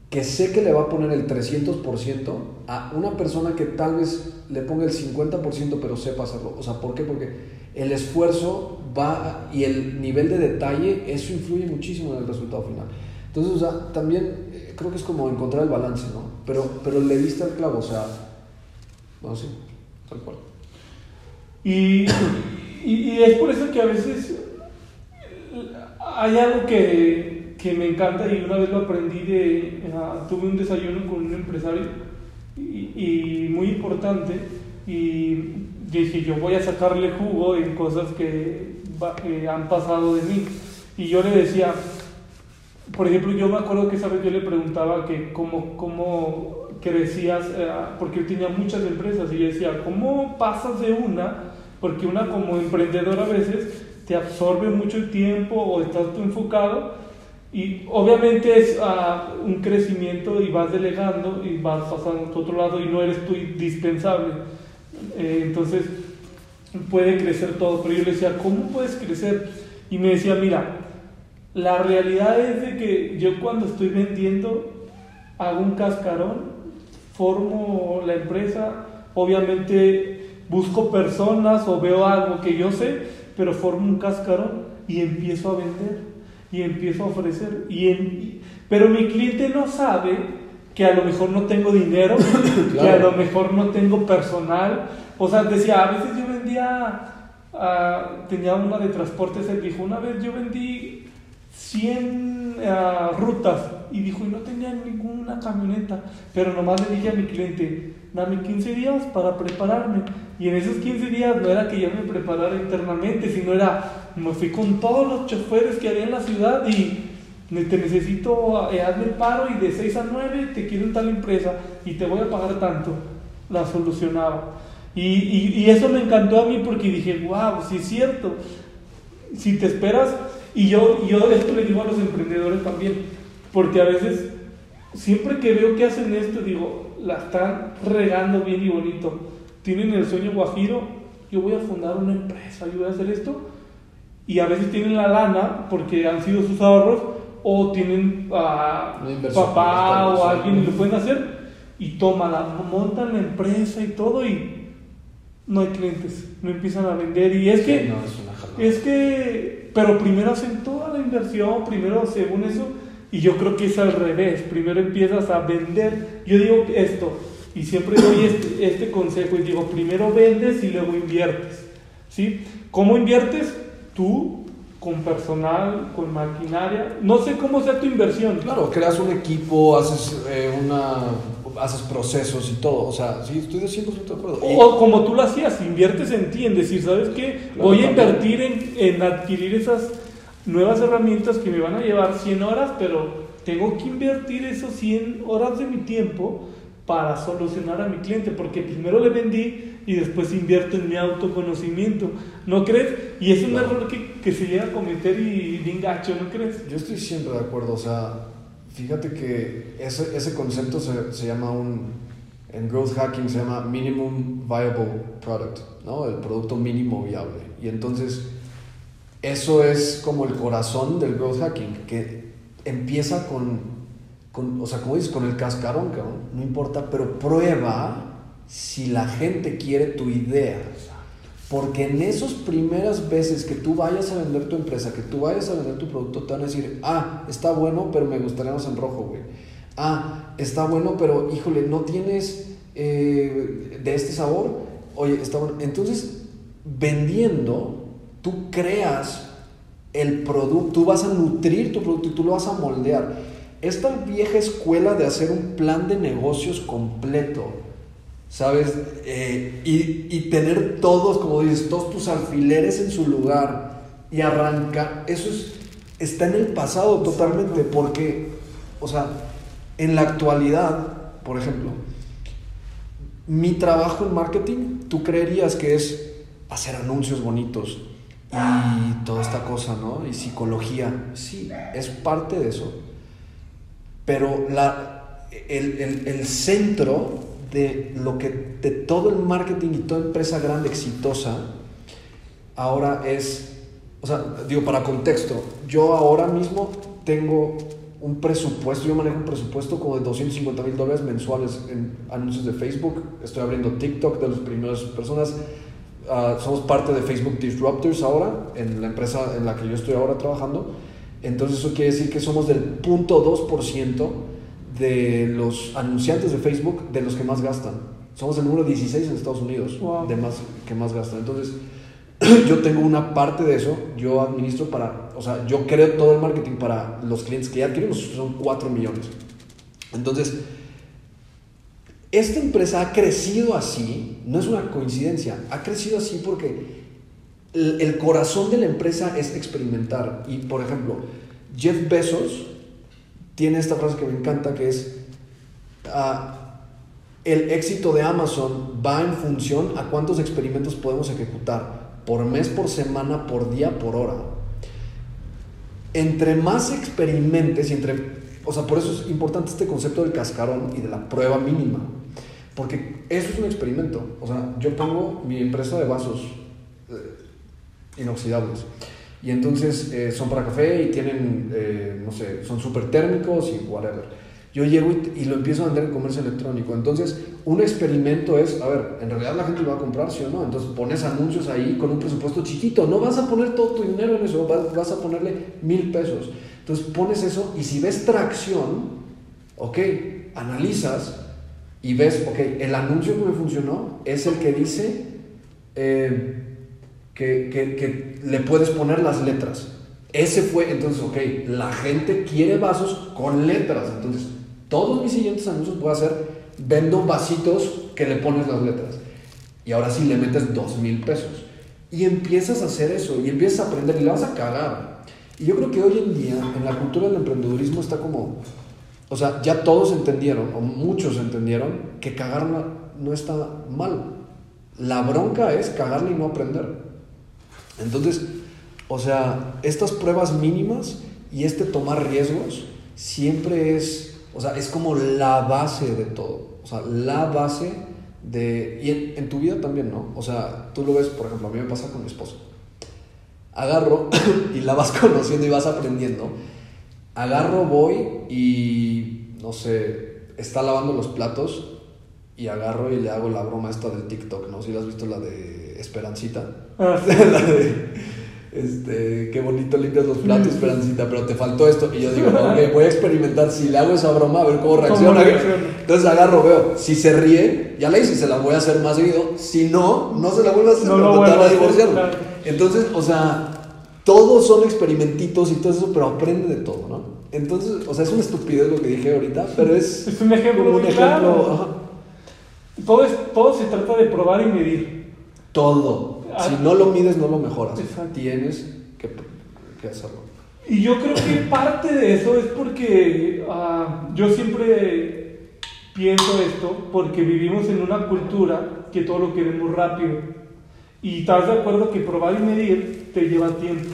que sé que le va a poner el 300% a una persona que tal vez le ponga el 50% pero sepa hacerlo. O sea, ¿por qué? Porque el esfuerzo va y el nivel de detalle, eso influye muchísimo en el resultado final. Entonces, o sea, también creo que es como encontrar el balance, ¿no? Pero, pero le diste al clavo, o sea, no sé, tal cual. Y, y, y es por eso que a veces hay algo que que me encanta y una vez lo aprendí de, uh, tuve un desayuno con un empresario y, y, muy importante y dije yo voy a sacarle jugo en cosas que, que han pasado de mí y yo le decía, por ejemplo yo me acuerdo que esa vez yo le preguntaba que cómo, cómo crecías, uh, porque yo tenía muchas empresas y yo decía, ¿cómo pasas de una? Porque una como emprendedor a veces te absorbe mucho el tiempo o estás tú enfocado y obviamente es uh, un crecimiento y vas delegando y vas pasando a otro lado y no eres tú indispensable. Eh, entonces puede crecer todo, pero yo le decía, ¿cómo puedes crecer? Y me decía, mira, la realidad es de que yo cuando estoy vendiendo hago un cascarón, formo la empresa, obviamente busco personas o veo algo que yo sé, pero formo un cascarón y empiezo a vender y empiezo a ofrecer. Y pero mi cliente no sabe que a lo mejor no tengo dinero, que a lo mejor no tengo personal. O sea, decía, a veces yo vendía, uh, tenía una de transportes, él dijo, una vez yo vendí 100 uh, rutas y dijo, y no tenía ninguna camioneta, pero nomás le dije a mi cliente, dame 15 días para prepararme. Y en esos 15 días no era que yo me preparara internamente, sino era, me fui con todos los choferes que había en la ciudad y te necesito, eh, hazme el paro y de 6 a 9 te quiero en tal empresa y te voy a pagar tanto. La solucionaba. Y, y, y eso me encantó a mí porque dije, wow, sí es cierto. Si te esperas, y yo, yo esto le digo a los emprendedores también, porque a veces, siempre que veo que hacen esto, digo, la están regando bien y bonito. Tienen el sueño guajiro, yo voy a fundar una empresa, yo voy a hacer esto. Y a veces tienen la lana porque han sido sus ahorros o tienen a papá o alguien y lo pueden hacer y toman, montan la empresa y todo y no hay clientes, no empiezan a vender y es que es, que pero primero hacen toda la inversión, primero según eso y yo creo que es al revés, primero empiezas a vender, yo digo esto y siempre doy este, este consejo y digo, primero vendes y luego inviertes, ¿sí? ¿Cómo inviertes? Tú con personal, con maquinaria. No sé cómo sea tu inversión. Claro, creas un equipo, haces eh, una haces procesos y todo. O sea, sí, estoy de 100% de acuerdo. O como tú lo hacías, inviertes en ti, en decir, ¿sabes qué? Voy a invertir en, en, adquirir esas nuevas herramientas que me van a llevar 100 horas, pero tengo que invertir esos 100 horas de mi tiempo para solucionar a mi cliente, porque primero le vendí y después invierto en mi autoconocimiento. ¿No crees? Y es un error que, que, se llega a cometer y bien gacho, ¿no crees? Yo estoy siempre de acuerdo, o sea, fíjate que ese, ese concepto se, se llama un, en growth hacking se llama minimum viable product, ¿no? El producto mínimo viable. Y entonces, eso es como el corazón del growth hacking, que empieza con con, o sea, como dices, con el cascarón, cabrón, no importa, pero prueba si la gente quiere tu idea. Porque en esas primeras veces que tú vayas a vender tu empresa, que tú vayas a vender tu producto, te van a decir, ah, está bueno, pero me gustaría más en rojo, güey. Ah, está bueno, pero híjole, no tienes eh, de este sabor. Oye, está bueno. Entonces, vendiendo, tú creas el producto, tú vas a nutrir tu producto y tú lo vas a moldear esta vieja escuela de hacer un plan de negocios completo, ¿sabes? Eh, y, tener todos, como dices, todos tus alfileres en su lugar y arranca, eso es, está en el pasado totalmente, porque, o sea, en la actualidad, por ejemplo, mi trabajo en marketing, tú creerías que es hacer anuncios bonitos y toda esta cosa, ¿no? Y psicología, sí, es parte de eso pero la, el, el, centro de lo que de todo el marketing y toda empresa grande exitosa ahora es, o sea, digo para contexto, yo ahora mismo tengo un presupuesto, yo manejo un presupuesto como de 250 mil dólares mensuales en anuncios de Facebook, estoy abriendo TikTok de las primeras personas, ah, somos parte de Facebook Disruptors ahora, en la empresa en la que yo estoy ahora trabajando, entonces eso quiere decir que somos del 0.2% de los anunciantes de Facebook de los que más gastan. Somos el número 16 en Estados Unidos de más que más gastan. Entonces yo tengo una parte de eso, yo administro para, o sea, yo creo todo el marketing para los clientes que ya adquirimos, son 4 millones. Entonces, esta empresa ha crecido así, no es una coincidencia, ha crecido así porque el, corazón de la empresa es experimentar. Y por ejemplo, Jeff Bezos tiene esta frase que me encanta que es, ah, el éxito de Amazon va en función a cuántos experimentos podemos ejecutar, por mes, por semana, por día, por hora. Entre más experimentes y entre... O sea, por eso es importante este concepto del cascarón y de la prueba mínima. Porque eso es un experimento. O sea, yo pongo mi empresa de vasos inoxidables. Y entonces eh, son para café y tienen, eh, no sé, son súper térmicos y whatever. Yo llego y, y lo empiezo a vender en comercio electrónico. Entonces, un experimento es, a ver, en realidad la gente lo va a comprar, ¿sí o no? Entonces pones anuncios ahí con un presupuesto chiquito. No vas a poner todo tu dinero en eso, vas, vas a ponerle mil pesos. Entonces pones eso y si ves tracción, ok, analizas y ves, ok, el anuncio que me funcionó es el que dice eh, que, que- le puedes poner las letras. Ese fue, entonces, ok, la gente quiere vasos con letras. Entonces, todos mis siguientes anuncios voy a hacer, vendo vasitos que le pones las letras. Y ahora sí le metes dos mil pesos. Y empiezas a hacer eso y empiezas a aprender y le vas a cagar. Y yo creo que hoy en día, en la cultura del emprendedurismo está como, o sea, ya todos entendieron, o muchos entendieron, que cagarla no está mal. La bronca es cagarla y no aprender. Entonces, o sea, estas pruebas mínimas y este tomar riesgos siempre es, o sea, es como la base de todo. O sea, la base de... Y en, en tu vida también, ¿no? O sea, tú lo ves, por ejemplo, a mí me pasa con mi esposa. Agarro y la vas conociendo y vas aprendiendo. Agarro, voy y, no sé, está lavando los platos y agarro y le hago la broma esta del TikTok, ¿no? Si la has visto la de Esperancita. Ah, la de, este, qué bonito limpias los platos, Esperancita, pero te faltó esto. Y yo digo, ok, voy a experimentar, si le hago esa broma, a ver cómo reacciona. Entonces agarro, veo, si se ríe, ya la hice, se la voy a hacer más seguido. Si no, no se la vuelvo a hacer, No vuelvo van a divorciar. claro. Entonces, o sea, todos son experimentitos y todo eso, pero aprende de todo, ¿no? Entonces, o sea, es una estupidez lo que dije ahorita, pero es, Es un ejemplo como un muy ejemplo. claro. Todo, es, todo se trata de probar y medir. Todo. Ah. Si no lo mides, no lo mejoras. Exacto. Tienes que, que hacerlo. Y yo creo que parte de eso es porque ah, yo siempre pienso esto, porque vivimos en una cultura que todo lo queremos rápido. Y estás de acuerdo que probar y medir te lleva tiempo.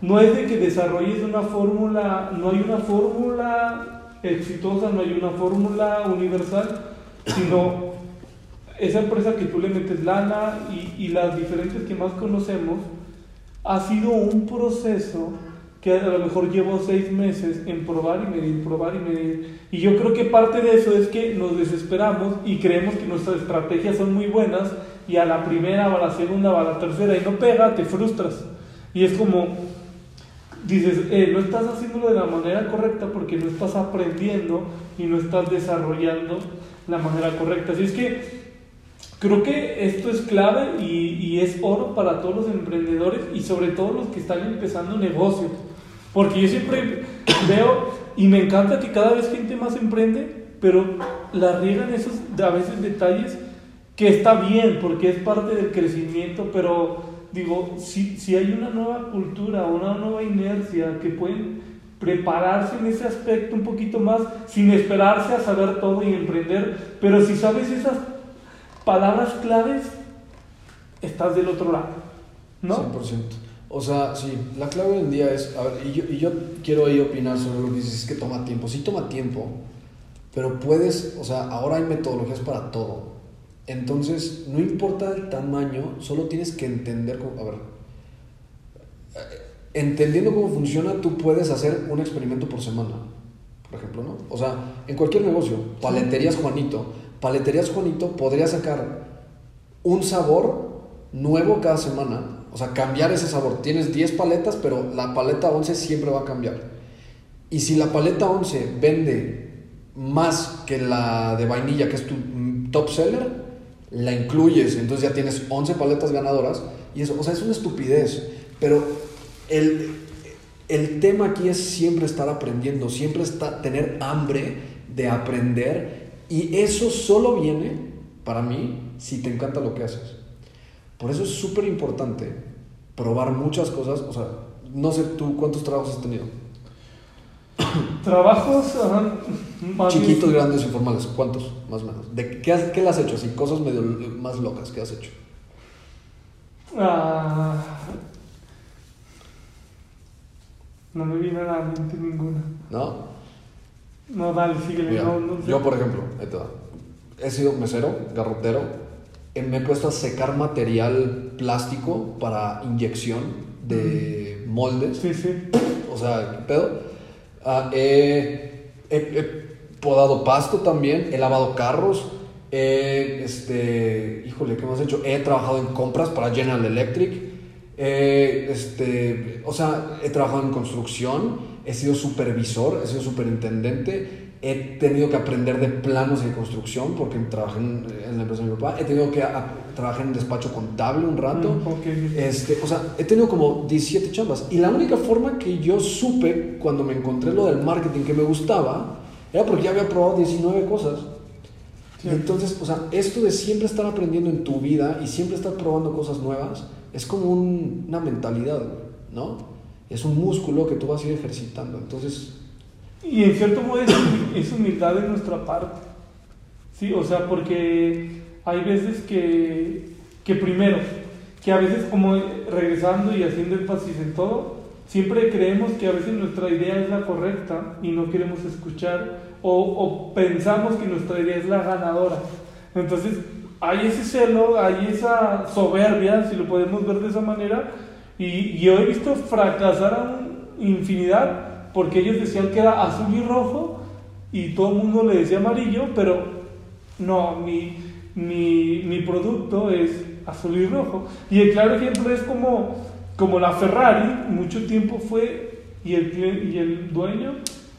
No es de que desarrolles una fórmula, no hay una fórmula exitosa, no hay una fórmula universal, sino esa empresa que tú le metes lana y, y las diferentes que más conocemos, ha sido un proceso que a lo mejor llevo seis meses en probar y medir, probar y medir. Y yo creo que parte de eso es que nos desesperamos y creemos que nuestras estrategias son muy buenas y a la primera o a la segunda o a la tercera y no pega, te frustras. Y es como, dices, eh, no estás haciéndolo de la manera correcta porque no estás aprendiendo y no estás desarrollando la manera correcta. Así es que creo que esto es clave y, y es oro para todos los emprendedores y sobre todo los que están empezando negocios. Porque yo siempre veo y me encanta que cada vez gente más emprende, pero la riegan esos a veces detalles que está bien porque es parte del crecimiento, pero digo, si, si hay una nueva cultura, una nueva inercia que pueden prepararse en ese aspecto un poquito más sin esperarse a saber todo y emprender, pero si sabes esas palabras claves, estás del otro lado, ¿no? 100%. O sea, sí, la clave hoy en día es, a ver, y yo, y yo quiero ahí opinar sobre lo que dices, es que toma tiempo, sí toma tiempo, pero puedes, o sea, ahora hay metodologías para todo. Entonces, no importa el tamaño, solo tienes que entender cómo, a ver, eh, entendiendo cómo funciona, tú puedes hacer un experimento por semana, por ejemplo, ¿no? O sea, en cualquier negocio, paleterías Juanito, paleterías Juanito podría sacar un sabor nuevo cada semana, o sea, cambiar ese sabor. Tienes 10 paletas, pero la paleta 11 siempre va a cambiar. Y si la paleta 11 vende más que la de vainilla, que es tu mm, top seller, la incluyes, entonces ya tienes 11 paletas ganadoras. Y eso, o sea, es una estupidez. Pero el, el tema aquí es siempre estar aprendiendo, siempre estar, tener hambre de aprender. Y eso solo viene, para mí, si te encanta lo que haces. Por eso es súper importante probar muchas cosas. O sea, no sé tú cuántos trabajos has tenido. Trabajos Chiquitos, grandes, informales. ¿Cuántos? Más o menos. ¿De qué, has- qué le has hecho? Así, cosas medio más locas que has hecho. Ah, no me viene a la mente ninguna. ¿No? No, dale, síguele. Mira, no, no sé. yo, por ejemplo, he sido mesero, garrotero. eh, Me he puesto a secar material plástico para inyección de moldes. Sí, sí. O sea, ¿qué pedo? Ah, he, he- he podado pasto también, he lavado carros, he, este, híjole, ¿qué más he hecho? He trabajado en compras para General Electric, he, este, o sea, he trabajado en construcción, he sido supervisor, he sido superintendente, he tenido que aprender de planos de construcción porque trabajé en, en la empresa de mi papá, he tenido que a- trabajar en despacho contable un rato. Mm. Este, o sea, he tenido como 17 chambas. Y la única forma que yo supe cuando me encontré lo del marketing que me gustaba era porque ya había probado 19 cosas. Sí. Y entonces, o sea, esto de siempre estar aprendiendo en tu vida y siempre estar probando cosas nuevas es como un- una mentalidad, ¿no? Es un músculo que tú vas a ir ejercitando. Entonces, Y en cierto modo es, humildad de nuestra parte. Sí, o sea, porque hay veces que, que primero, que a veces como regresando y haciendo énfasis en todo, siempre creemos que a veces nuestra idea es la correcta y no queremos escuchar o, o pensamos que nuestra idea es la ganadora. Entonces, hay ese celo, hay esa soberbia, si lo podemos ver de esa manera, y yo he visto fracasar a infinidad porque ellos decían que era azul y rojo y todo el mundo le decía amarillo, pero no, mi, mi, mi producto es azul y rojo. Y el claro ejemplo es como, como la Ferrari, mucho tiempo fue, y el, y el dueño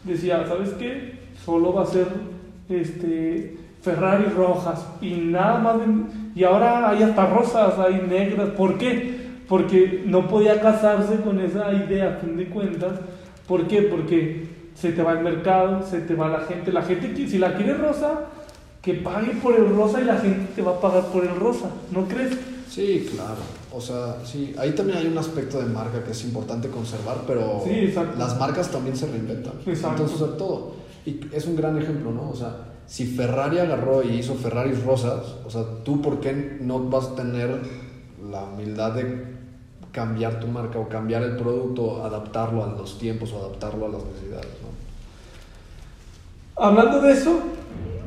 decía, ¿sabes qué? Solo va a ser este, Ferrari rojas y nada más. de- y ahora hay hasta rosas, hay negras. ¿Por qué? Porque no podía casarse con esa idea, a fin de cuentas. ¿Por qué? Porque se te va el mercado, se te va la gente. La gente, si la quiere rosa, que pague por el rosa y la gente te va a pagar por el rosa. ¿No crees? sí, claro. O sea, sí, ahí también hay un aspecto de marca que es importante conservar, pero Sí, las marcas también se reinventan. Exacto. Entonces, o sea, todo. Y es un gran ejemplo, ¿no? O sea, si Ferrari agarró y hizo Ferraris rosas, o sea, tú por qué no vas a tener la humildad de cambiar tu marca o cambiar el producto, adaptarlo a los tiempos o adaptarlo a las necesidades. Hablando de eso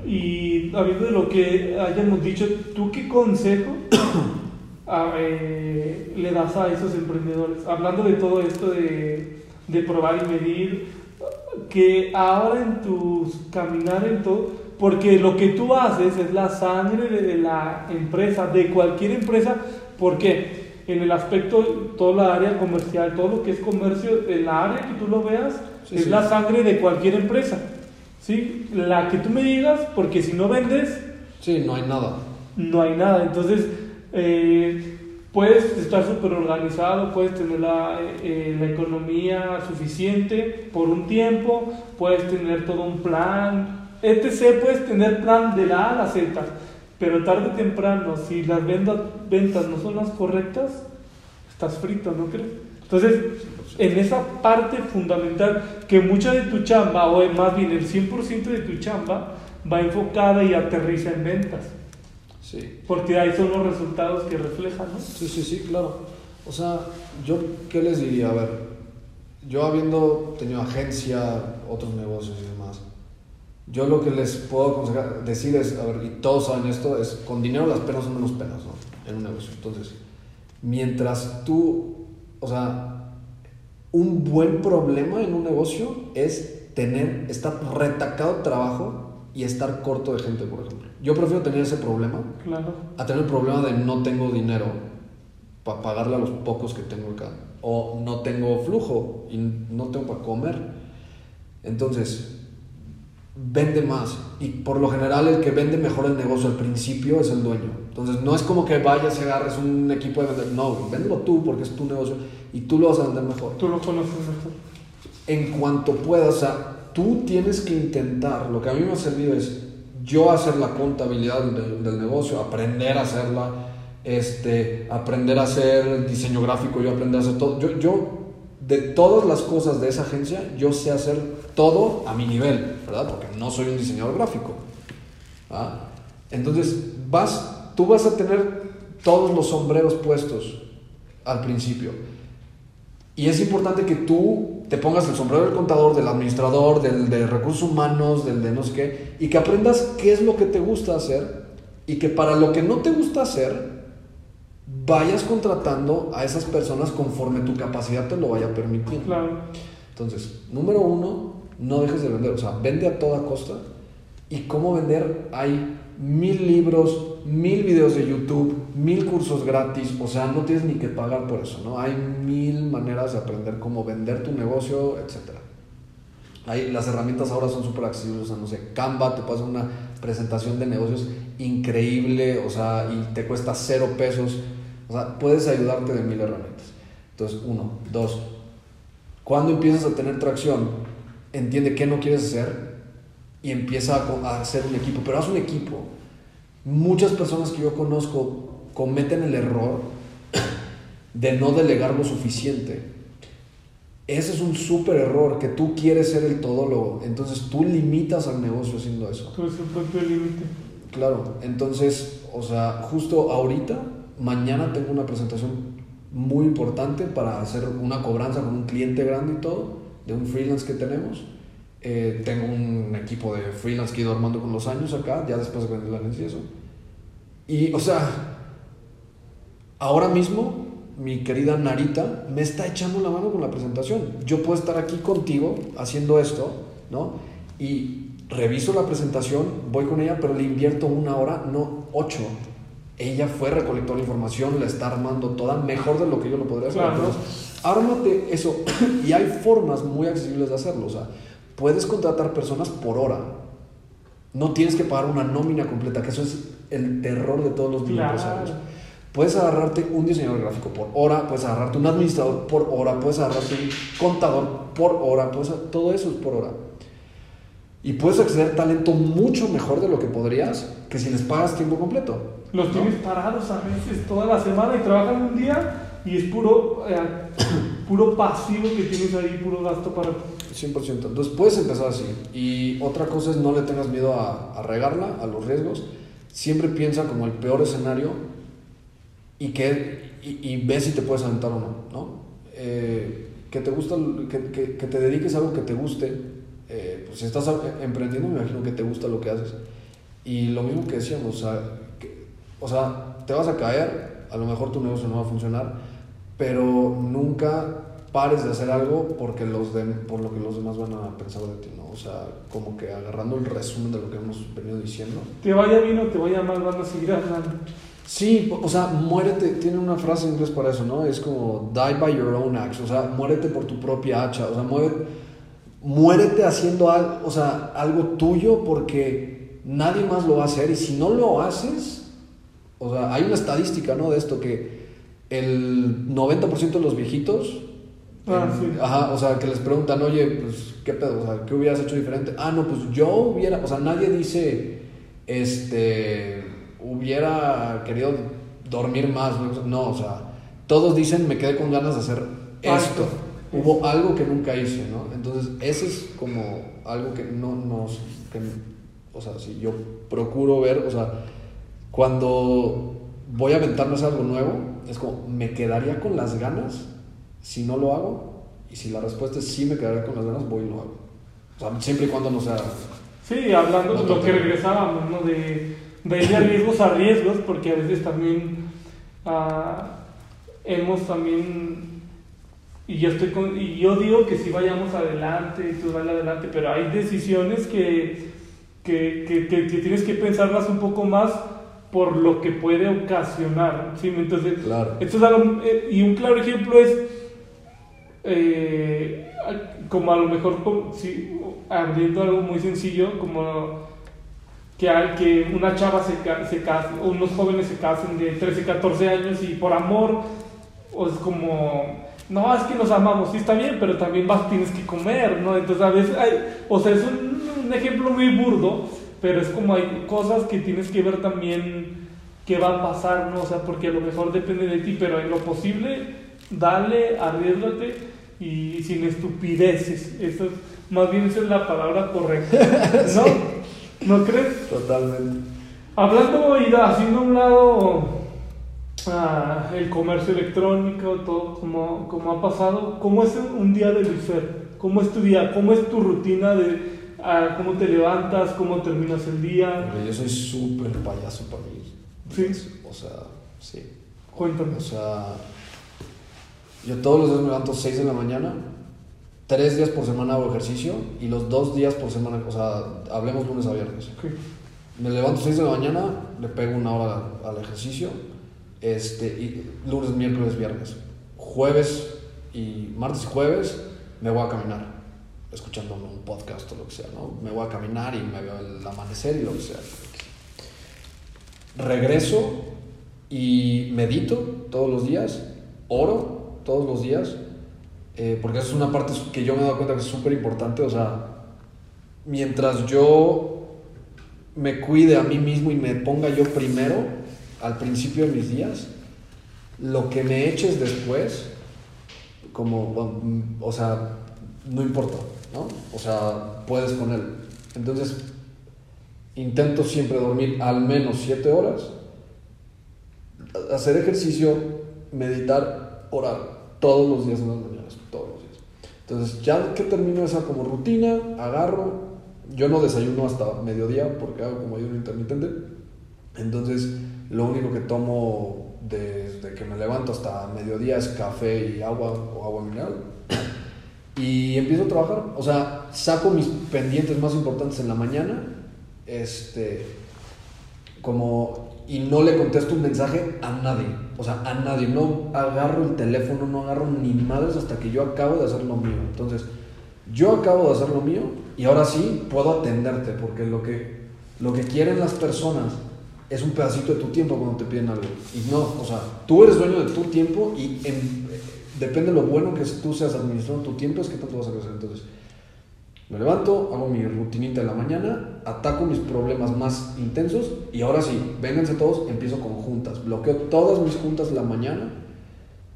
y hablando de lo que hayamos dicho, ¿tú qué consejo eh, le das a esos emprendedores? Hablando de todo esto de, de probar y medir, que ahora en tu caminar en todo, porque lo que tú haces es la sangre de la empresa, de cualquier empresa, ¿por qué? En el aspecto, toda la área comercial, todo lo que es comercio, en la área que tú lo veas, Sí, es sí. la sangre de cualquier empresa. ¿Sí? La que tú me digas, porque si no vendes, Sí, no hay nada. no hay nada. Entonces, eh, puedes estar súper organizado, puedes tener la, eh, la economía suficiente por un tiempo, puedes tener todo un plan, etc. Puedes tener plan de la A a la Z, pero tarde o temprano, si las vendas, ventas no son las correctas, estás frito, ¿no crees? Entonces, en esa parte fundamental, que mucha de tu chamba, o más bien el 100% de tu chamba, va enfocada y aterriza en ventas. Sí. Porque ahí son los resultados que reflejan, ¿no? Sí, sí, sí, claro. O sea, yo, ¿qué les diría? A ver, yo habiendo tenido agencia, otros negocios y yo lo que les puedo aconsejar, decir es, a ver, y todos saben esto, es con dinero las penas son menos penas, ¿no? En un negocio. Entonces, mientras tú, o sea, un buen problema en un negocio es tener, estar retacado de trabajo y estar corto de gente, por ejemplo. Yo prefiero tener ese problema Claro. a tener el problema de no tengo dinero para pagarle a los pocos que tengo acá. O no tengo flujo y no tengo para comer. Entonces, vende más. Y por lo general el que vende mejor el negocio al principio es el dueño. Entonces, no es como que vayas y agarres un equipo de vender. No, véndelo tú porque es tu negocio y tú lo vas a vender mejor Tú lo conoces mejor. en cuanto puedas, o sea, tú tienes que intentar, lo que a mí me ha servido es yo hacer la contabilidad del, del negocio, aprender a hacerla, este, aprender a hacer diseño gráfico, yo aprender a hacer todo, yo, yo de todas las cosas de esa agencia, yo sé hacer todo a mi nivel, ¿verdad? Porque no soy un diseñador gráfico. ¿ah? Entonces, vas, tú vas a tener todos los sombreros puestos al principio. Y es importante que tú te pongas el sombrero del contador, del administrador, del de recursos humanos, del de no sé qué, y que aprendas qué es lo que te gusta hacer y que para lo que no te gusta hacer, vayas contratando a esas personas conforme tu capacidad te lo vaya a permitir. Claro. Entonces, número uno, no dejes de vender, o sea, vende a toda costa. ¿Y cómo vender? Hay mil libros, mil videos de YouTube, mil cursos gratis, o sea, no tienes ni que pagar por eso, ¿no? Hay mil maneras de aprender cómo vender tu negocio, etc. Hay, las herramientas ahora son súper accesibles, o sea, no sé, Canva te pasa una presentación de negocios increíble, o sea, y te cuesta cero pesos, o sea, puedes ayudarte de mil herramientas. Entonces, uno, dos, cuando empiezas a tener tracción, entiende qué no quieres hacer y empieza a hacer un equipo, pero haz un equipo. Muchas personas que yo conozco cometen el error de no delegar lo suficiente. Ese es un súper error, que tú quieres ser el todólogo. Entonces tú limitas al negocio haciendo eso. Eres el propio límite. Claro, entonces, o sea, justo ahorita, mañana tengo una presentación muy importante para hacer una cobranza con un cliente grande y todo, de un freelance que tenemos. Eh, tengo un equipo de freelance que he ido armando con los años acá, ya después de la y eso. Y, o sea, ahora mismo mi querida Narita me está echando la mano con la presentación. Yo puedo estar aquí contigo haciendo esto, ¿no? Y reviso la presentación, voy con ella, pero le invierto una hora, no ocho. Ella fue, recolectó la información, la está armando toda mejor de lo que yo lo podría hacer. Claro. ármate eso. y hay formas muy accesibles de hacerlo. O sea, puedes contratar personas por hora. No tienes que pagar una nómina completa, que eso es el terror de todos los Claro. empresarios. Puedes agarrarte un diseñador gráfico por hora, puedes agarrarte un administrador por hora, puedes agarrarte un contador por hora, puedes, todo eso es por hora. Y puedes acceder a talento mucho mejor de lo que podrías que si les pagas tiempo completo. Los ¿no? tienes parados a veces toda la semana y trabajan un día y es puro, eh, puro pasivo que tienes ahí, puro gasto para... 100%. Entonces puedes empezar así. Y otra cosa es no le tengas miedo a, a regarla, a los riesgos. Siempre piensa como el peor escenario y, que, y, y ve si te puedes aventar o no. ¿no? Eh, que, te gusta, que, que, que te dediques a algo que te guste. Eh, pues si estás emprendiendo, me imagino que te gusta lo que haces. Y lo mismo que decíamos, o sea, que- o sea, te vas a caer, a lo mejor tu negocio no va a funcionar, pero nunca pares de hacer algo porque los de, por lo que los demás van a pensar de ti, ¿no? O sea, como que agarrando el resumen de lo que hemos venido diciendo. Te vaya bien o te vaya mal, van a seguir hablando. Sí, o sea, muérete, tiene una frase en inglés para eso, ¿no? Es como die by your own axe, o sea, muérete por tu propia hacha, o sea, muérete, muérete haciendo algo, o sea, algo tuyo porque nadie más lo va a hacer y si no lo haces, o sea, hay una estadística, ¿no? De esto que el 90% de los viejitos, Ah, en- sí. ajá, o sea, que les preguntan, oye, pues, ¿qué pedo? O sea, ¿qué hubieras hecho diferente? Ah, no, pues yo hubiera, o sea, nadie dice, este, hubiera querido dormir más, ¿no? O sea, todos dicen, me quedé con ganas de hacer esto. Exacto. Hubo algo que nunca hice, ¿no? Entonces, ese es como algo que no nos, que, o sea, si yo procuro ver, o sea, cuando voy a aventarme a hacer algo nuevo, es como, ¿me quedaría con las ganas si no lo hago? Y si la respuesta es sí, me quedaría con las ganas, voy y lo hago. O sea, siempre y cuando no sea... Sí, hablando de lo que regresábamos, ¿no? De, de ir de riesgos a riesgos, porque a veces también ah, hemos también, y yo, estoy con- y yo digo que si vayamos adelante, y tú adelante, pero hay decisiones que, que, que, que- que tienes que pensarlas un poco más por lo que puede ocasionar, ¿sí? Entonces, Claro. esto es algo- eh, y un claro ejemplo es, eh, como a lo mejor, si, abriendo algo muy sencillo, como que, que una chava se, se case, unos jóvenes se casen de 13, 14 años y por amor, o es como, no, es que nos amamos, sí está bien, pero también vas, tienes que comer, ¿no? Entonces a veces hay, o sea, es un, un ejemplo muy burdo, pero es como hay cosas que tienes que ver también qué va a pasar, ¿no? O sea, porque a lo mejor depende de ti, pero en lo posible, dale, arriesgate y sin estupideces. Eso es, más bien esa es la palabra correcta, ¿no? ¿No crees? Totalmente. Hablando y haciendo un lado ah, el comercio electrónico, todo como, como ha pasado, ¿cómo es un día de Lucifer? ¿Cómo es tu día? ¿Cómo es tu rutina de ah, cómo te levantas? ¿Cómo terminas el día? Yo soy súper payaso para mí. Sí. O sea, sí. Cuéntame. O sea, yo todos los días me levanto 6 de la mañana, tres días por semana hago ejercicio y los dos días por semana, o sea, hablemos lunes a viernes. Me levanto 6 de la mañana, le pego una hora al ejercicio, este, y lunes, miércoles, viernes. Jueves y martes y jueves me voy a caminar, escuchando un podcast o lo que sea, ¿no? Me voy a caminar y me veo el amanecer y lo que sea. Regreso y medito todos los días, oro todos los días, eh, porque es una parte que yo me he dado cuenta que es súper importante, o sea, mientras yo me cuide a mí mismo y me ponga yo primero al principio de mis días, lo que me eches después, como, mm, o sea, no importa, ¿no? O sea, puedes con él. Entonces, intento siempre dormir al menos 7 horas, hacer ejercicio, meditar, orar, todos los días en las mañanas, todos los días. Entonces, ya que termino esa como rutina, agarro, yo no desayuno hasta mediodía porque hago como ayuno intermitente, entonces lo único que tomo desde que me levanto hasta mediodía es café y agua o agua mineral. Y empiezo a trabajar, o sea, saco mis pendientes más importantes en la mañana, este, como, y no le contesto un mensaje a nadie, o sea, a nadie, no agarro el teléfono, no agarro ni madres hasta que yo acabo de hacer lo mío. Entonces, yo acabo de hacer lo mío y ahora sí puedo atenderte, porque lo que, lo que quieren las personas es un pedacito de tu tiempo cuando te piden algo. Y no, o sea, tú eres dueño de tu tiempo y en- depende de lo bueno que tú seas administrando tu tiempo, es que tanto vas a crecer. Entonces, me levanto, hago mi rutinita de la mañana, ataco mis problemas más intensos y ahora sí, vénganse todos, empiezo con juntas. Bloqueo todas mis juntas la mañana,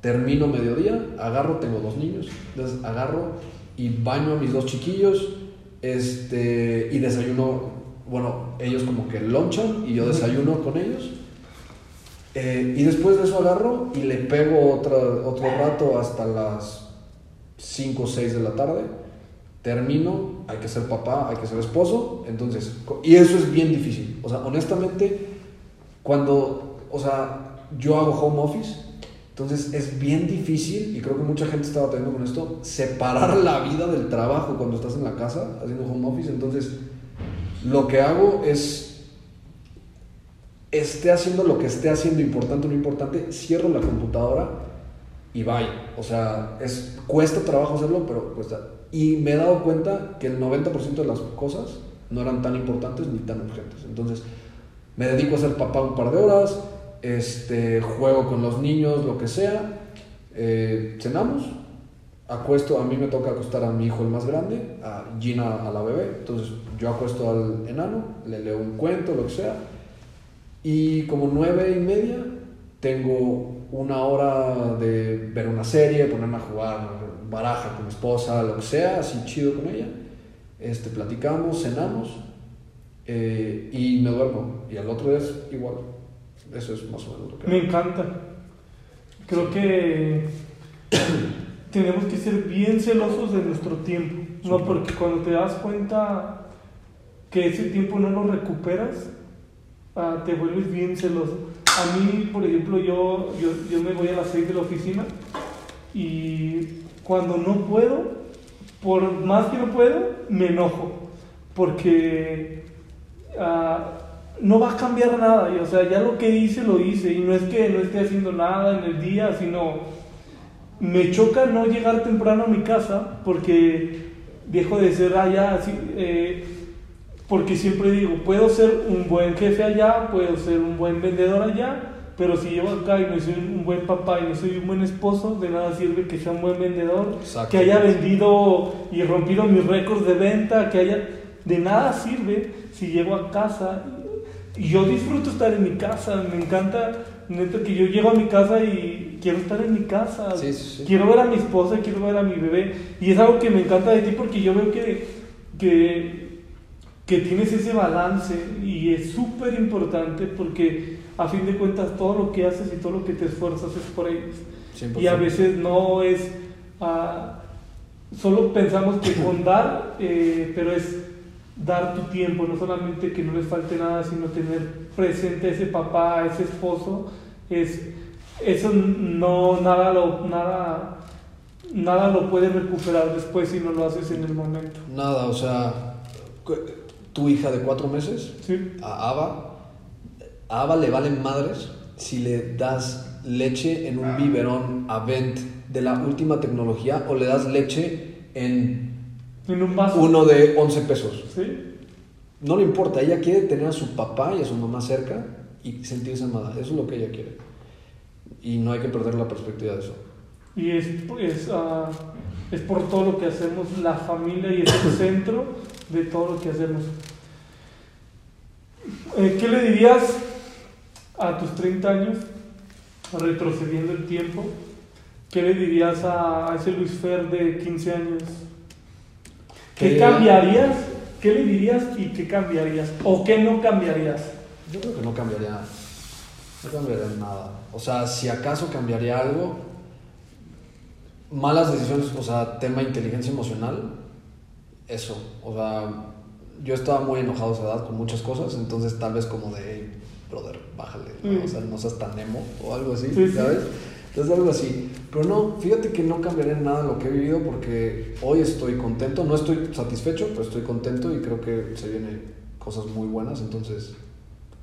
termino mediodía, agarro, tengo dos niños, entonces agarro y baño a mis dos chiquillos este, y desayuno, bueno, ellos como que lonchan y yo desayuno con ellos. Eh, y después de eso agarro y le pego otra, otro rato hasta las 5 o 6 de la tarde. Termino, hay que ser papá, hay que ser esposo. Entonces, y eso es bien difícil. O sea, honestamente, cuando, o sea, yo hago home office, entonces es bien difícil, y creo que mucha gente está batallando con esto, separar la vida del trabajo cuando estás en la casa haciendo home office. Entonces, lo que hago es esté haciendo lo que esté haciendo, importante o no importante, cierro la computadora y bye. O sea, es, cuesta trabajo hacerlo, pero cuesta. Y me he dado cuenta que el 90% de las cosas no eran tan importantes ni tan urgentes. Entonces, me dedico a ser papá un par de horas, este, juego con los niños, lo que sea, eh, cenamos, acuesto, a mí me toca acostar a mi hijo el más grande, a Gina a la bebé, entonces yo acuesto al enano, le leo un cuento, lo que sea, y como nueve y media tengo una hora de ver una serie, ponerme a jugar baraja con mi esposa, lo que sea, así chido con ella. Este, platicamos, cenamos eh, y me duermo. Y al otro día es igual. Eso es más o menos lo que Me encanta. Creo que tenemos que ser bien celosos de nuestro tiempo, ¿no? Porque cuando te das cuenta que ese tiempo no lo recuperas, ah, te vuelves bien celoso. A mí, por ejemplo, yo, yo, yo me voy a las 6 de la oficina y cuando no puedo, por más que no puedo, me enojo. Porque ah, no va a cambiar nada. y, o sea, ya lo que hice, lo hice. Y no es que no esté haciendo nada en el día, sino me choca no llegar temprano a mi casa porque dejo de ser allá así. eh, porque siempre digo, puedo ser un buen jefe allá, puedo ser un buen vendedor allá, pero si llego acá y no soy un buen papá y no soy un buen esposo, de nada sirve que sea un buen vendedor, que haya vendido y rompido mis récords de venta, que haya... De nada sirve si llego a casa y yo disfruto estar en mi casa, me encanta, neta, que yo llego a mi casa y quiero estar en mi casa, Sí, sí, sí. quiero ver a mi esposa, quiero ver a mi bebé, y es algo que me encanta de ti porque yo veo que, que, que tienes ese balance y es súper importante porque a fin de cuentas todo lo que haces y todo lo que te esfuerzas es por ellos. 100%. Y a veces no es, ah, solo pensamos que con dar, eh, pero es dar tu tiempo, no solamente que no les falte nada, sino tener presente a ese papá, a ese esposo, es eso no, nada lo, nada, nada lo puedes recuperar después si no lo haces en el momento. Nada, o sea, tu hija de cuatro meses, ¿Sí? a Ava, a Ava le valen madres si le das leche en un biberón Avent de la última tecnología o le das leche en En un vaso. uno de 11 pesos. ¿Sí? No le importa, ella quiere tener a su papá y a su mamá cerca y sentirse amada. Eso es lo que ella quiere. Y no hay que perder la perspectiva de eso. Y es, es, ah, es por todo lo que hacemos, la familia y es el centro de todo lo que hacemos. Eh, ¿Qué le dirías a tus 30 años, retrocediendo el tiempo? ¿Qué le dirías a, ese Luis Fer de 15 años? ¿Qué cambiarías? ¿Qué le dirías y qué cambiarías? ¿O qué no cambiarías? Yo creo que no cambiaría, no cambiaría nada. O sea, si acaso cambiaría algo, malas decisiones, o sea, tema inteligencia emocional, eso. O sea, yo estaba muy enojado a esa edad con muchas cosas, entonces tal vez como de, hey, brother, bájale, ¿no? Mm. o sea, no seas tan emo o algo así, Sí, sí. ¿sabes? Entonces algo así. Pero no, fíjate que no cambiaría nada lo que he vivido porque hoy estoy contento, no estoy satisfecho, pero estoy contento y creo que se vienen cosas muy buenas, entonces,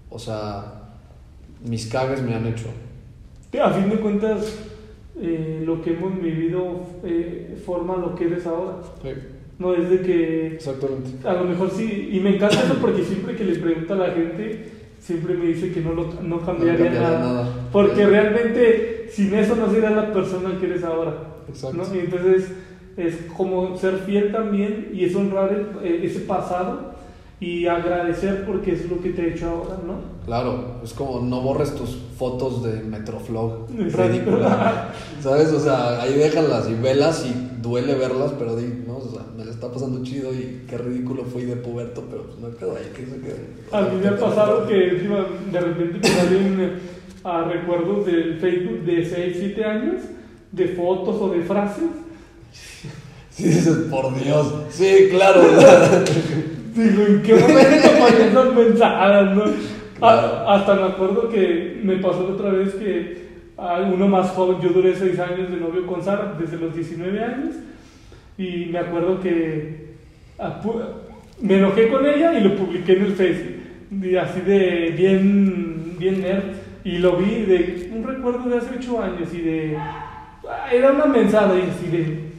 o sea, mis cagues me han hecho. A fin de cuentas, eh, lo que hemos vivido eh, forma lo que eres ahora. No es de que exactamente. a lo mejor sí, y me encanta eso porque siempre que le pregunto a la gente, siempre me dice que no, lo, no cambiaría, cambiaría nada. nada. Porque realmente sin eso no sería la persona que eres ahora. Exacto. ¿no? Y entonces es como ser fiel también y es honrar el- eh, ese pasado y agradecer porque es lo que te he hecho ahora, ¿no? Claro, es como no borres tus fotos de Metroflog. Ridícula. ¿Sabes? O sea, ahí déjalas y velas y duele verlas, pero di, ¿no? O sea, me la está pasando chido y qué ridículo fui de puberto, pero pues no pedo ahí, que se quede. A mí me ha pasado que encima, de repente me salen eh, a recuerdos del Facebook de 6, 7 años, de fotos o de frases. Sí, dices, por Dios. Sí, claro. Digo, ¿en qué momento ponen esas mensajes, no? Claro. A- hasta me acuerdo que me pasó otra vez que a uno más joven, yo duré 6 años de novio con Sara, desde los 19 años, y me acuerdo que me enojé con ella y lo publiqué en el Facebook, y así de bien, bien nerd, y lo vi de un recuerdo de hace 8 años, y de... Era una mensaje, y así de...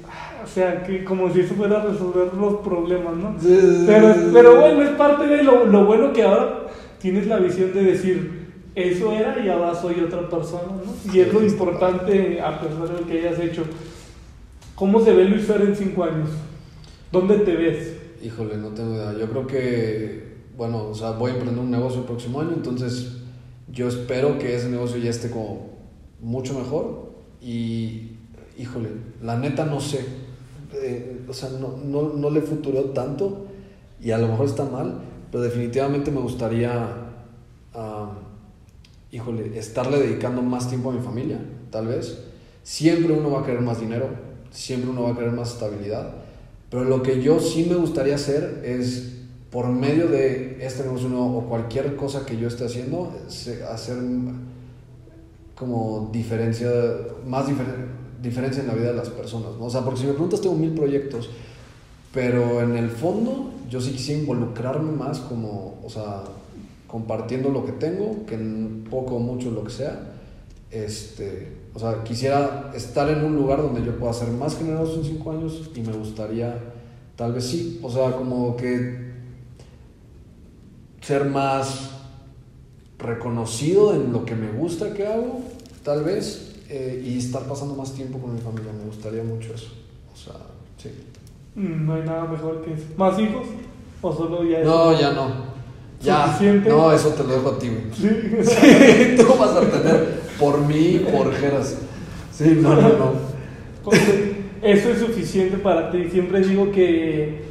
O sea, que como si eso fuera a resolver los problemas, ¿no? Sí, Pero, pero bueno, es parte de lo, lo bueno que ahora tienes la visión de decir, eso era y ahora soy otra persona, ¿no? Y es lo importante a pesar de lo que hayas hecho. ¿Cómo se ve Luis Fer en cinco años? ¿Dónde te ves? Híjole, no tengo idea. Yo creo que, bueno, o sea, voy a emprender un negocio el próximo año, entonces yo espero que ese negocio ya esté como mucho mejor y, híjole, la neta no sé. Eh, o sea, no, no, no le futureo tanto y a lo mejor está mal, pero definitivamente me gustaría, híjole, estarle dedicando más tiempo a mi familia, tal vez. Siempre uno va a querer más dinero, siempre uno va a querer más estabilidad, pero lo que yo sí me gustaría hacer es, por medio de este negocio o cualquier cosa que yo esté haciendo, hacer como diferencia, más difer- diferencia en la vida de las personas, ¿no? O sea, porque si me preguntas, tengo mil proyectos, pero en el fondo yo sí quisiera involucrarme más como, o sea, compartiendo lo que tengo, que en poco o mucho lo que sea, este, o sea, quisiera estar en un lugar donde yo pueda ser más generoso en cinco años y me gustaría, tal vez sí, o sea, como que ser más reconocido en lo que me gusta que hago, tal vez, eh, y estar pasando más tiempo con mi familia, me gustaría mucho eso, o sea, sí. Mm, No hay nada mejor que eso. ¿Más hijos? ¿O solo ya No, ya no. Ya. ¿Suficiente? No, eso te lo dejo a ti, güey. Sí. Sí, tú vas a tener por mí, por Geras. Sí, no, no, no. Eso es suficiente para ti. Siempre digo que,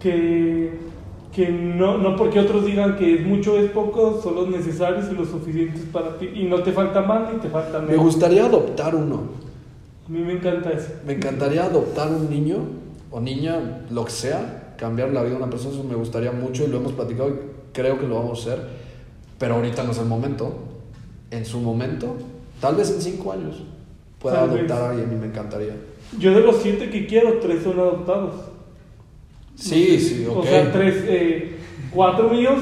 que, que no, no porque otros digan que es mucho es poco, son los necesarios y los suficientes para ti. Y no te falta más ni te falta Me menos. gustaría adoptar uno. A mí me encanta eso. Me encantaría adoptar un niño o niña, lo que sea, cambiar la vida de una persona. Eso me gustaría mucho y lo hemos platicado y creo que lo vamos a hacer. Pero ahorita no es el momento. En su momento, Tal vez en cinco años pueda adoptar a alguien y me encantaría. Yo de los siete que quiero, tres son adoptados. Sí, sí, ok. O sea, tres, eh, cuatro míos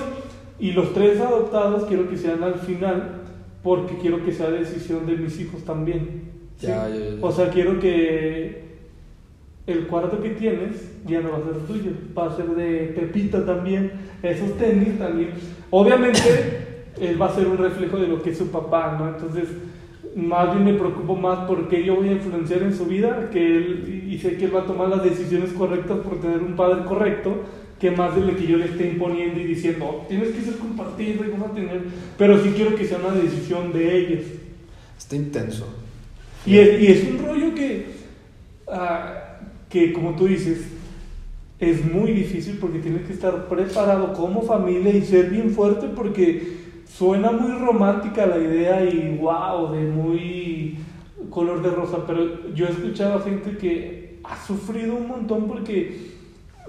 y los tres adoptados quiero que sean al final porque quiero que sea decisión de mis hijos también. ¿sí? Ya, ya, ya. O sea, quiero que el cuarto que tienes ya no va a ser tuyo, va a ser de Pepita también, esos tenis también. Obviamente, él va a ser un reflejo de lo que es su papá, ¿no? Entonces, más bien me preocupo más porque yo voy a influenciar en su vida, que él, y sé que él va a tomar las decisiones correctas por tener un padre correcto, que más de lo que yo le esté imponiendo y diciendo, "Oh, tienes que ser compartido y vas a tener, pero sí quiero que sea una decisión de ellos. Está intenso. Y es, y es un rollo que, ah, que, como tú dices, es muy difícil porque tienes que estar preparado como familia y ser bien fuerte porque suena muy romántica la idea y wow, de muy color de rosa, pero yo he escuchado a gente que ha sufrido un montón porque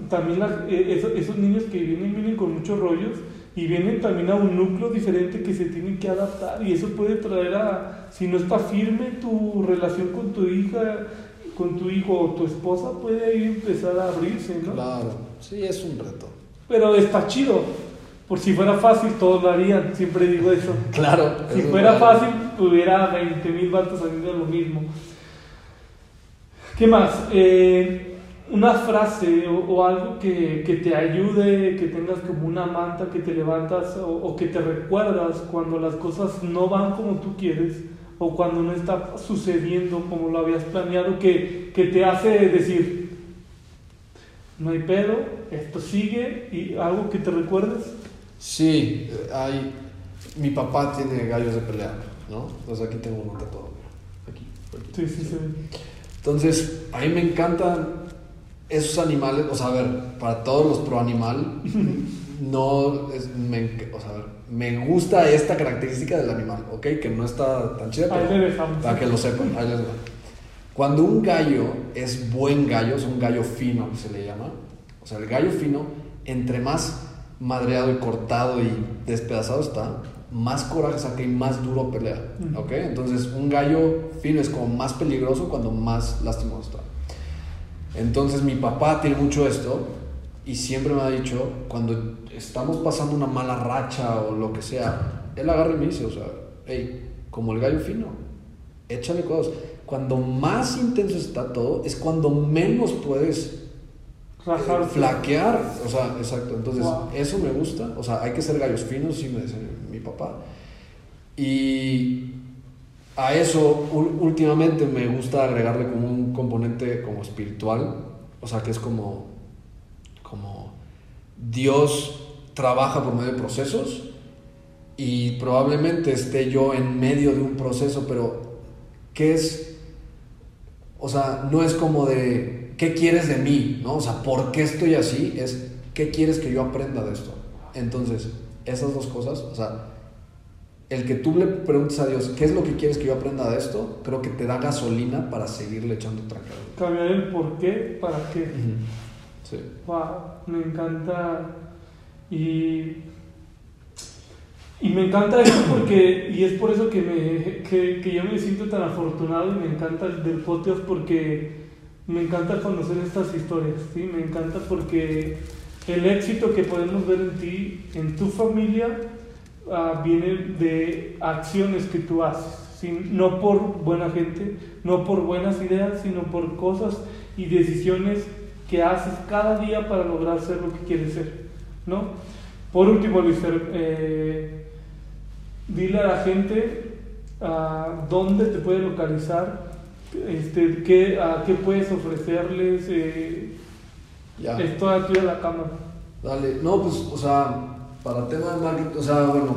también la- eh, esos, esos niños que vienen vienen con muchos rollos y vienen también a un núcleo diferente que se tienen que adaptar y eso puede traer a, si no está firme tu relación con tu hija, con tu hijo o tu esposa, puede ahí empezar a abrirse, ¿no? Claro, sí, es un reto. Pero está chido, por si fuera fácil todos lo harían, siempre digo eso. Claro. Si eso fuera fácil, hubiera 20 mil vatos haciendo lo mismo. ¿Qué más? Eh, una frase o, o algo que, que te ayude, que tengas como una manta que te levantas o, o que te recuerdas cuando las cosas no van como tú quieres o cuando no está sucediendo como lo habías planeado, que, que te hace decir, no hay pedo, esto sigue y algo que te recuerdes. Sí, hay. Mi papá tiene gallos de pelea, ¿no? Entonces aquí tengo uno tatuado. Aquí, aquí. Sí, sí, sí. Entonces, a mí me encantan esos animales, o sea, a ver, para todos los pro animal, no, es- me, o sea, a ver, me gusta esta característica del animal, ¿ok? Que no está tan chida, Ahí pero le dejamos. para que lo sepan, ahí les va. Cuando un gallo es buen gallo, es un gallo fino que se le llama, o sea, el gallo fino, entre más madreado y cortado y despedazado está, más coraje saca y más duro pelea. ¿ok? Entonces, un gallo fino es como más peligroso cuando más lastimoso está. Entonces, mi papá tiene mucho esto y siempre me ha dicho, cuando estamos pasando una mala racha o lo que sea, él agarra y me dice, o sea, hey, como el gallo fino, échale cosas. Cuando más intenso está todo, es cuando menos puedes Flaquear. O sea, exacto. Entonces, Wow. eso me gusta. O sea, hay que ser gallos finos, sí me dice mi papá. Y a eso, últimamente me gusta agregarle como un componente como espiritual. O sea, que es como, como Dios trabaja por medio de procesos y probablemente esté yo en medio de un proceso, pero ¿qué es? O sea, no es como de, ¿qué quieres de mí? ¿No? O sea, ¿por qué estoy así? Es, ¿qué quieres que yo aprenda de esto? Entonces, esas dos cosas, o sea, el que tú le preguntes a Dios, ¿qué es lo que quieres que yo aprenda de esto? Creo que te da gasolina para seguirle echando trancado. Cambiar el por qué para qué. Sí. Wow, me encanta. Y, y me encanta eso porque, y es por eso que, me, que, que yo me siento tan afortunado y me encanta el del podcast porque me encanta conocer estas historias, ¿sí? Me encanta porque el éxito que podemos ver en ti, en tu familia, ah, viene de acciones que tú haces, ¿sí? no por buena gente, no por buenas ideas, sino por cosas y decisiones que haces cada día para lograr ser lo que quieres ser, ¿no? Por último, Luis, eh, dile a la gente ah, dónde te puede localizar, este, qué, a qué puedes ofrecerles, eh, Ya. es toda tuya la cámara. Dale, no, pues, o sea, para tema de marketing, o sea, bueno,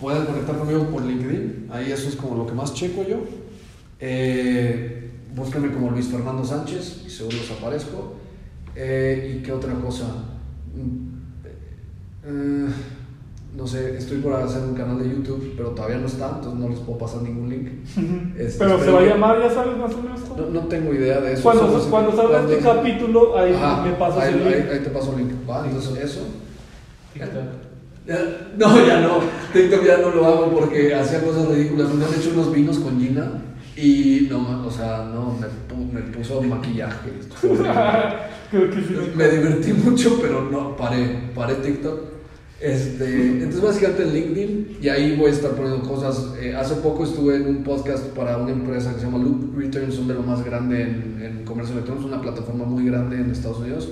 pueden conectar conmigo por LinkedIn, ahí eso es como lo que más checo yo. Eh, búsquenme como Luis Fernando Sánchez y seguro les aparezco. Eh, ¿Y qué otra cosa? Mm, eh, no sé, estoy por hacer un canal de YouTube, pero todavía no está, entonces no les puedo pasar ningún link. Este, Pero se va a llamar, ya sabes más o menos. No, no tengo idea de eso. Cuando, salga este capítulo, ahí Ajá, me pasas ahí, el link. ahí- ahí te paso el link. ¿va? Entonces, eso. Ya- No, ya no. TikTok ya no lo hago porque hacía cosas ridículas. Me han hecho unos vinos con Gina y no, o sea, no, me, me puso maquillaje. Creo que sí. Me divertí mucho, pero no, paré, paré TikTok. Este, entonces básicamente en LinkedIn y ahí voy a estar poniendo cosas. Eh, hace poco estuve en un podcast para una empresa que se llama Loop Returns, son de lo más grande en, en comercio electrónico, es una plataforma muy grande en Estados Unidos.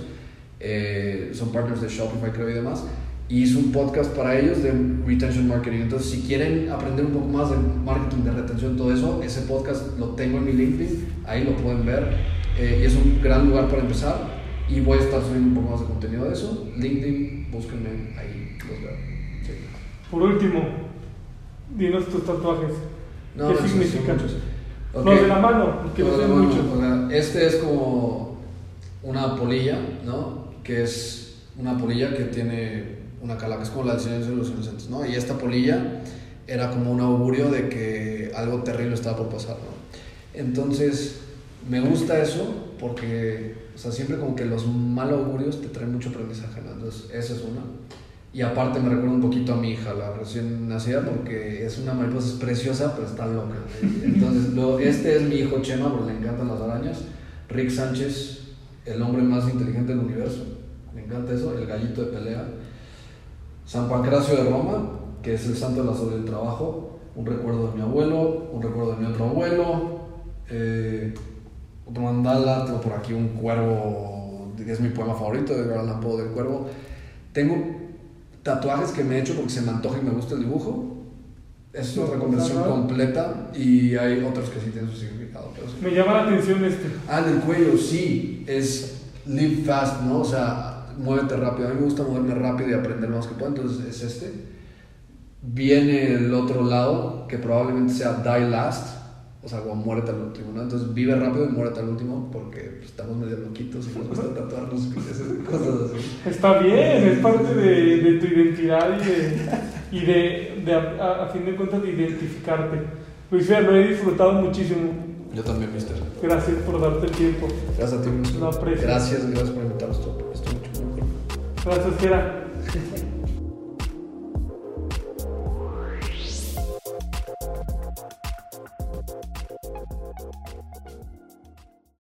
Eh, son partners de Shopify creo y demás. Y hice un podcast para ellos de retention marketing. Entonces si quieren aprender un poco más de marketing, de retención, todo eso, ese podcast lo tengo en mi LinkedIn, ahí lo pueden ver. Eh, y es un gran lugar para empezar y voy a estar subiendo un poco más de contenido de eso. LinkedIn, búsquenme ahí. Sí. Por último, dinos tus tatuajes. ¿Qué significan? muchos. Ok. Los de la mano, que no sean muchos. o sea, este es como una polilla, ¿no? Que es una polilla que tiene una calaca, es como la del de los Inocentes, ¿no? Y esta polilla era como un augurio de que algo terrible estaba por pasar, ¿no? Entonces, me gusta eso porque, o sea, siempre como que los mal augurios te traen mucho aprendizaje, ¿no? Entonces, esa es una. Y aparte me recuerda un poquito a mi hija, la recién nacida, porque es una mariposa, es preciosa, pero está loca. Entonces, lo- este es mi hijo Chema, porque le encantan las arañas. Rick Sánchez, el hombre más inteligente del universo. Me encanta eso, el gallito de pelea. San Pancracio de Roma, que es el santo de la salud del trabajo. Un recuerdo de mi abuelo, un recuerdo de mi otro abuelo. eh, otro mandala, tengo por aquí un cuervo, es mi poema favorito, de Edgar Allan Poe del cuervo. Tengo tatuajes que me he hecho porque se me antoja y me gusta el dibujo. Es otra conversión Ajá. completa y hay otros que sí tienen su significado. Pero sí. Me llama la atención este. Ah, en el cuello, sí, es live fast, ¿no? O sea, muévete rápido. A mí me gusta moverme rápido y aprender más que puedo, entonces es este. Viene el otro lado, que probablemente sea die last, o sea, como muérete al último, ¿no? Entonces vive rápido y muérete al último, porque pues, estamos medio loquitos y nos gusta tatuarnos cosas así. Está bien, es parte de, de tu identidad y de, y de, de a, fin de cuentas, de identificarte. Luis Fer, lo he disfrutado muchísimo. Yo también, mister. Gracias por darte el tiempo. Gracias a ti, mister. Lo aprecio. Gracias, gracias por invitarnos. Estoy mucho mejor. Gracias, Gera.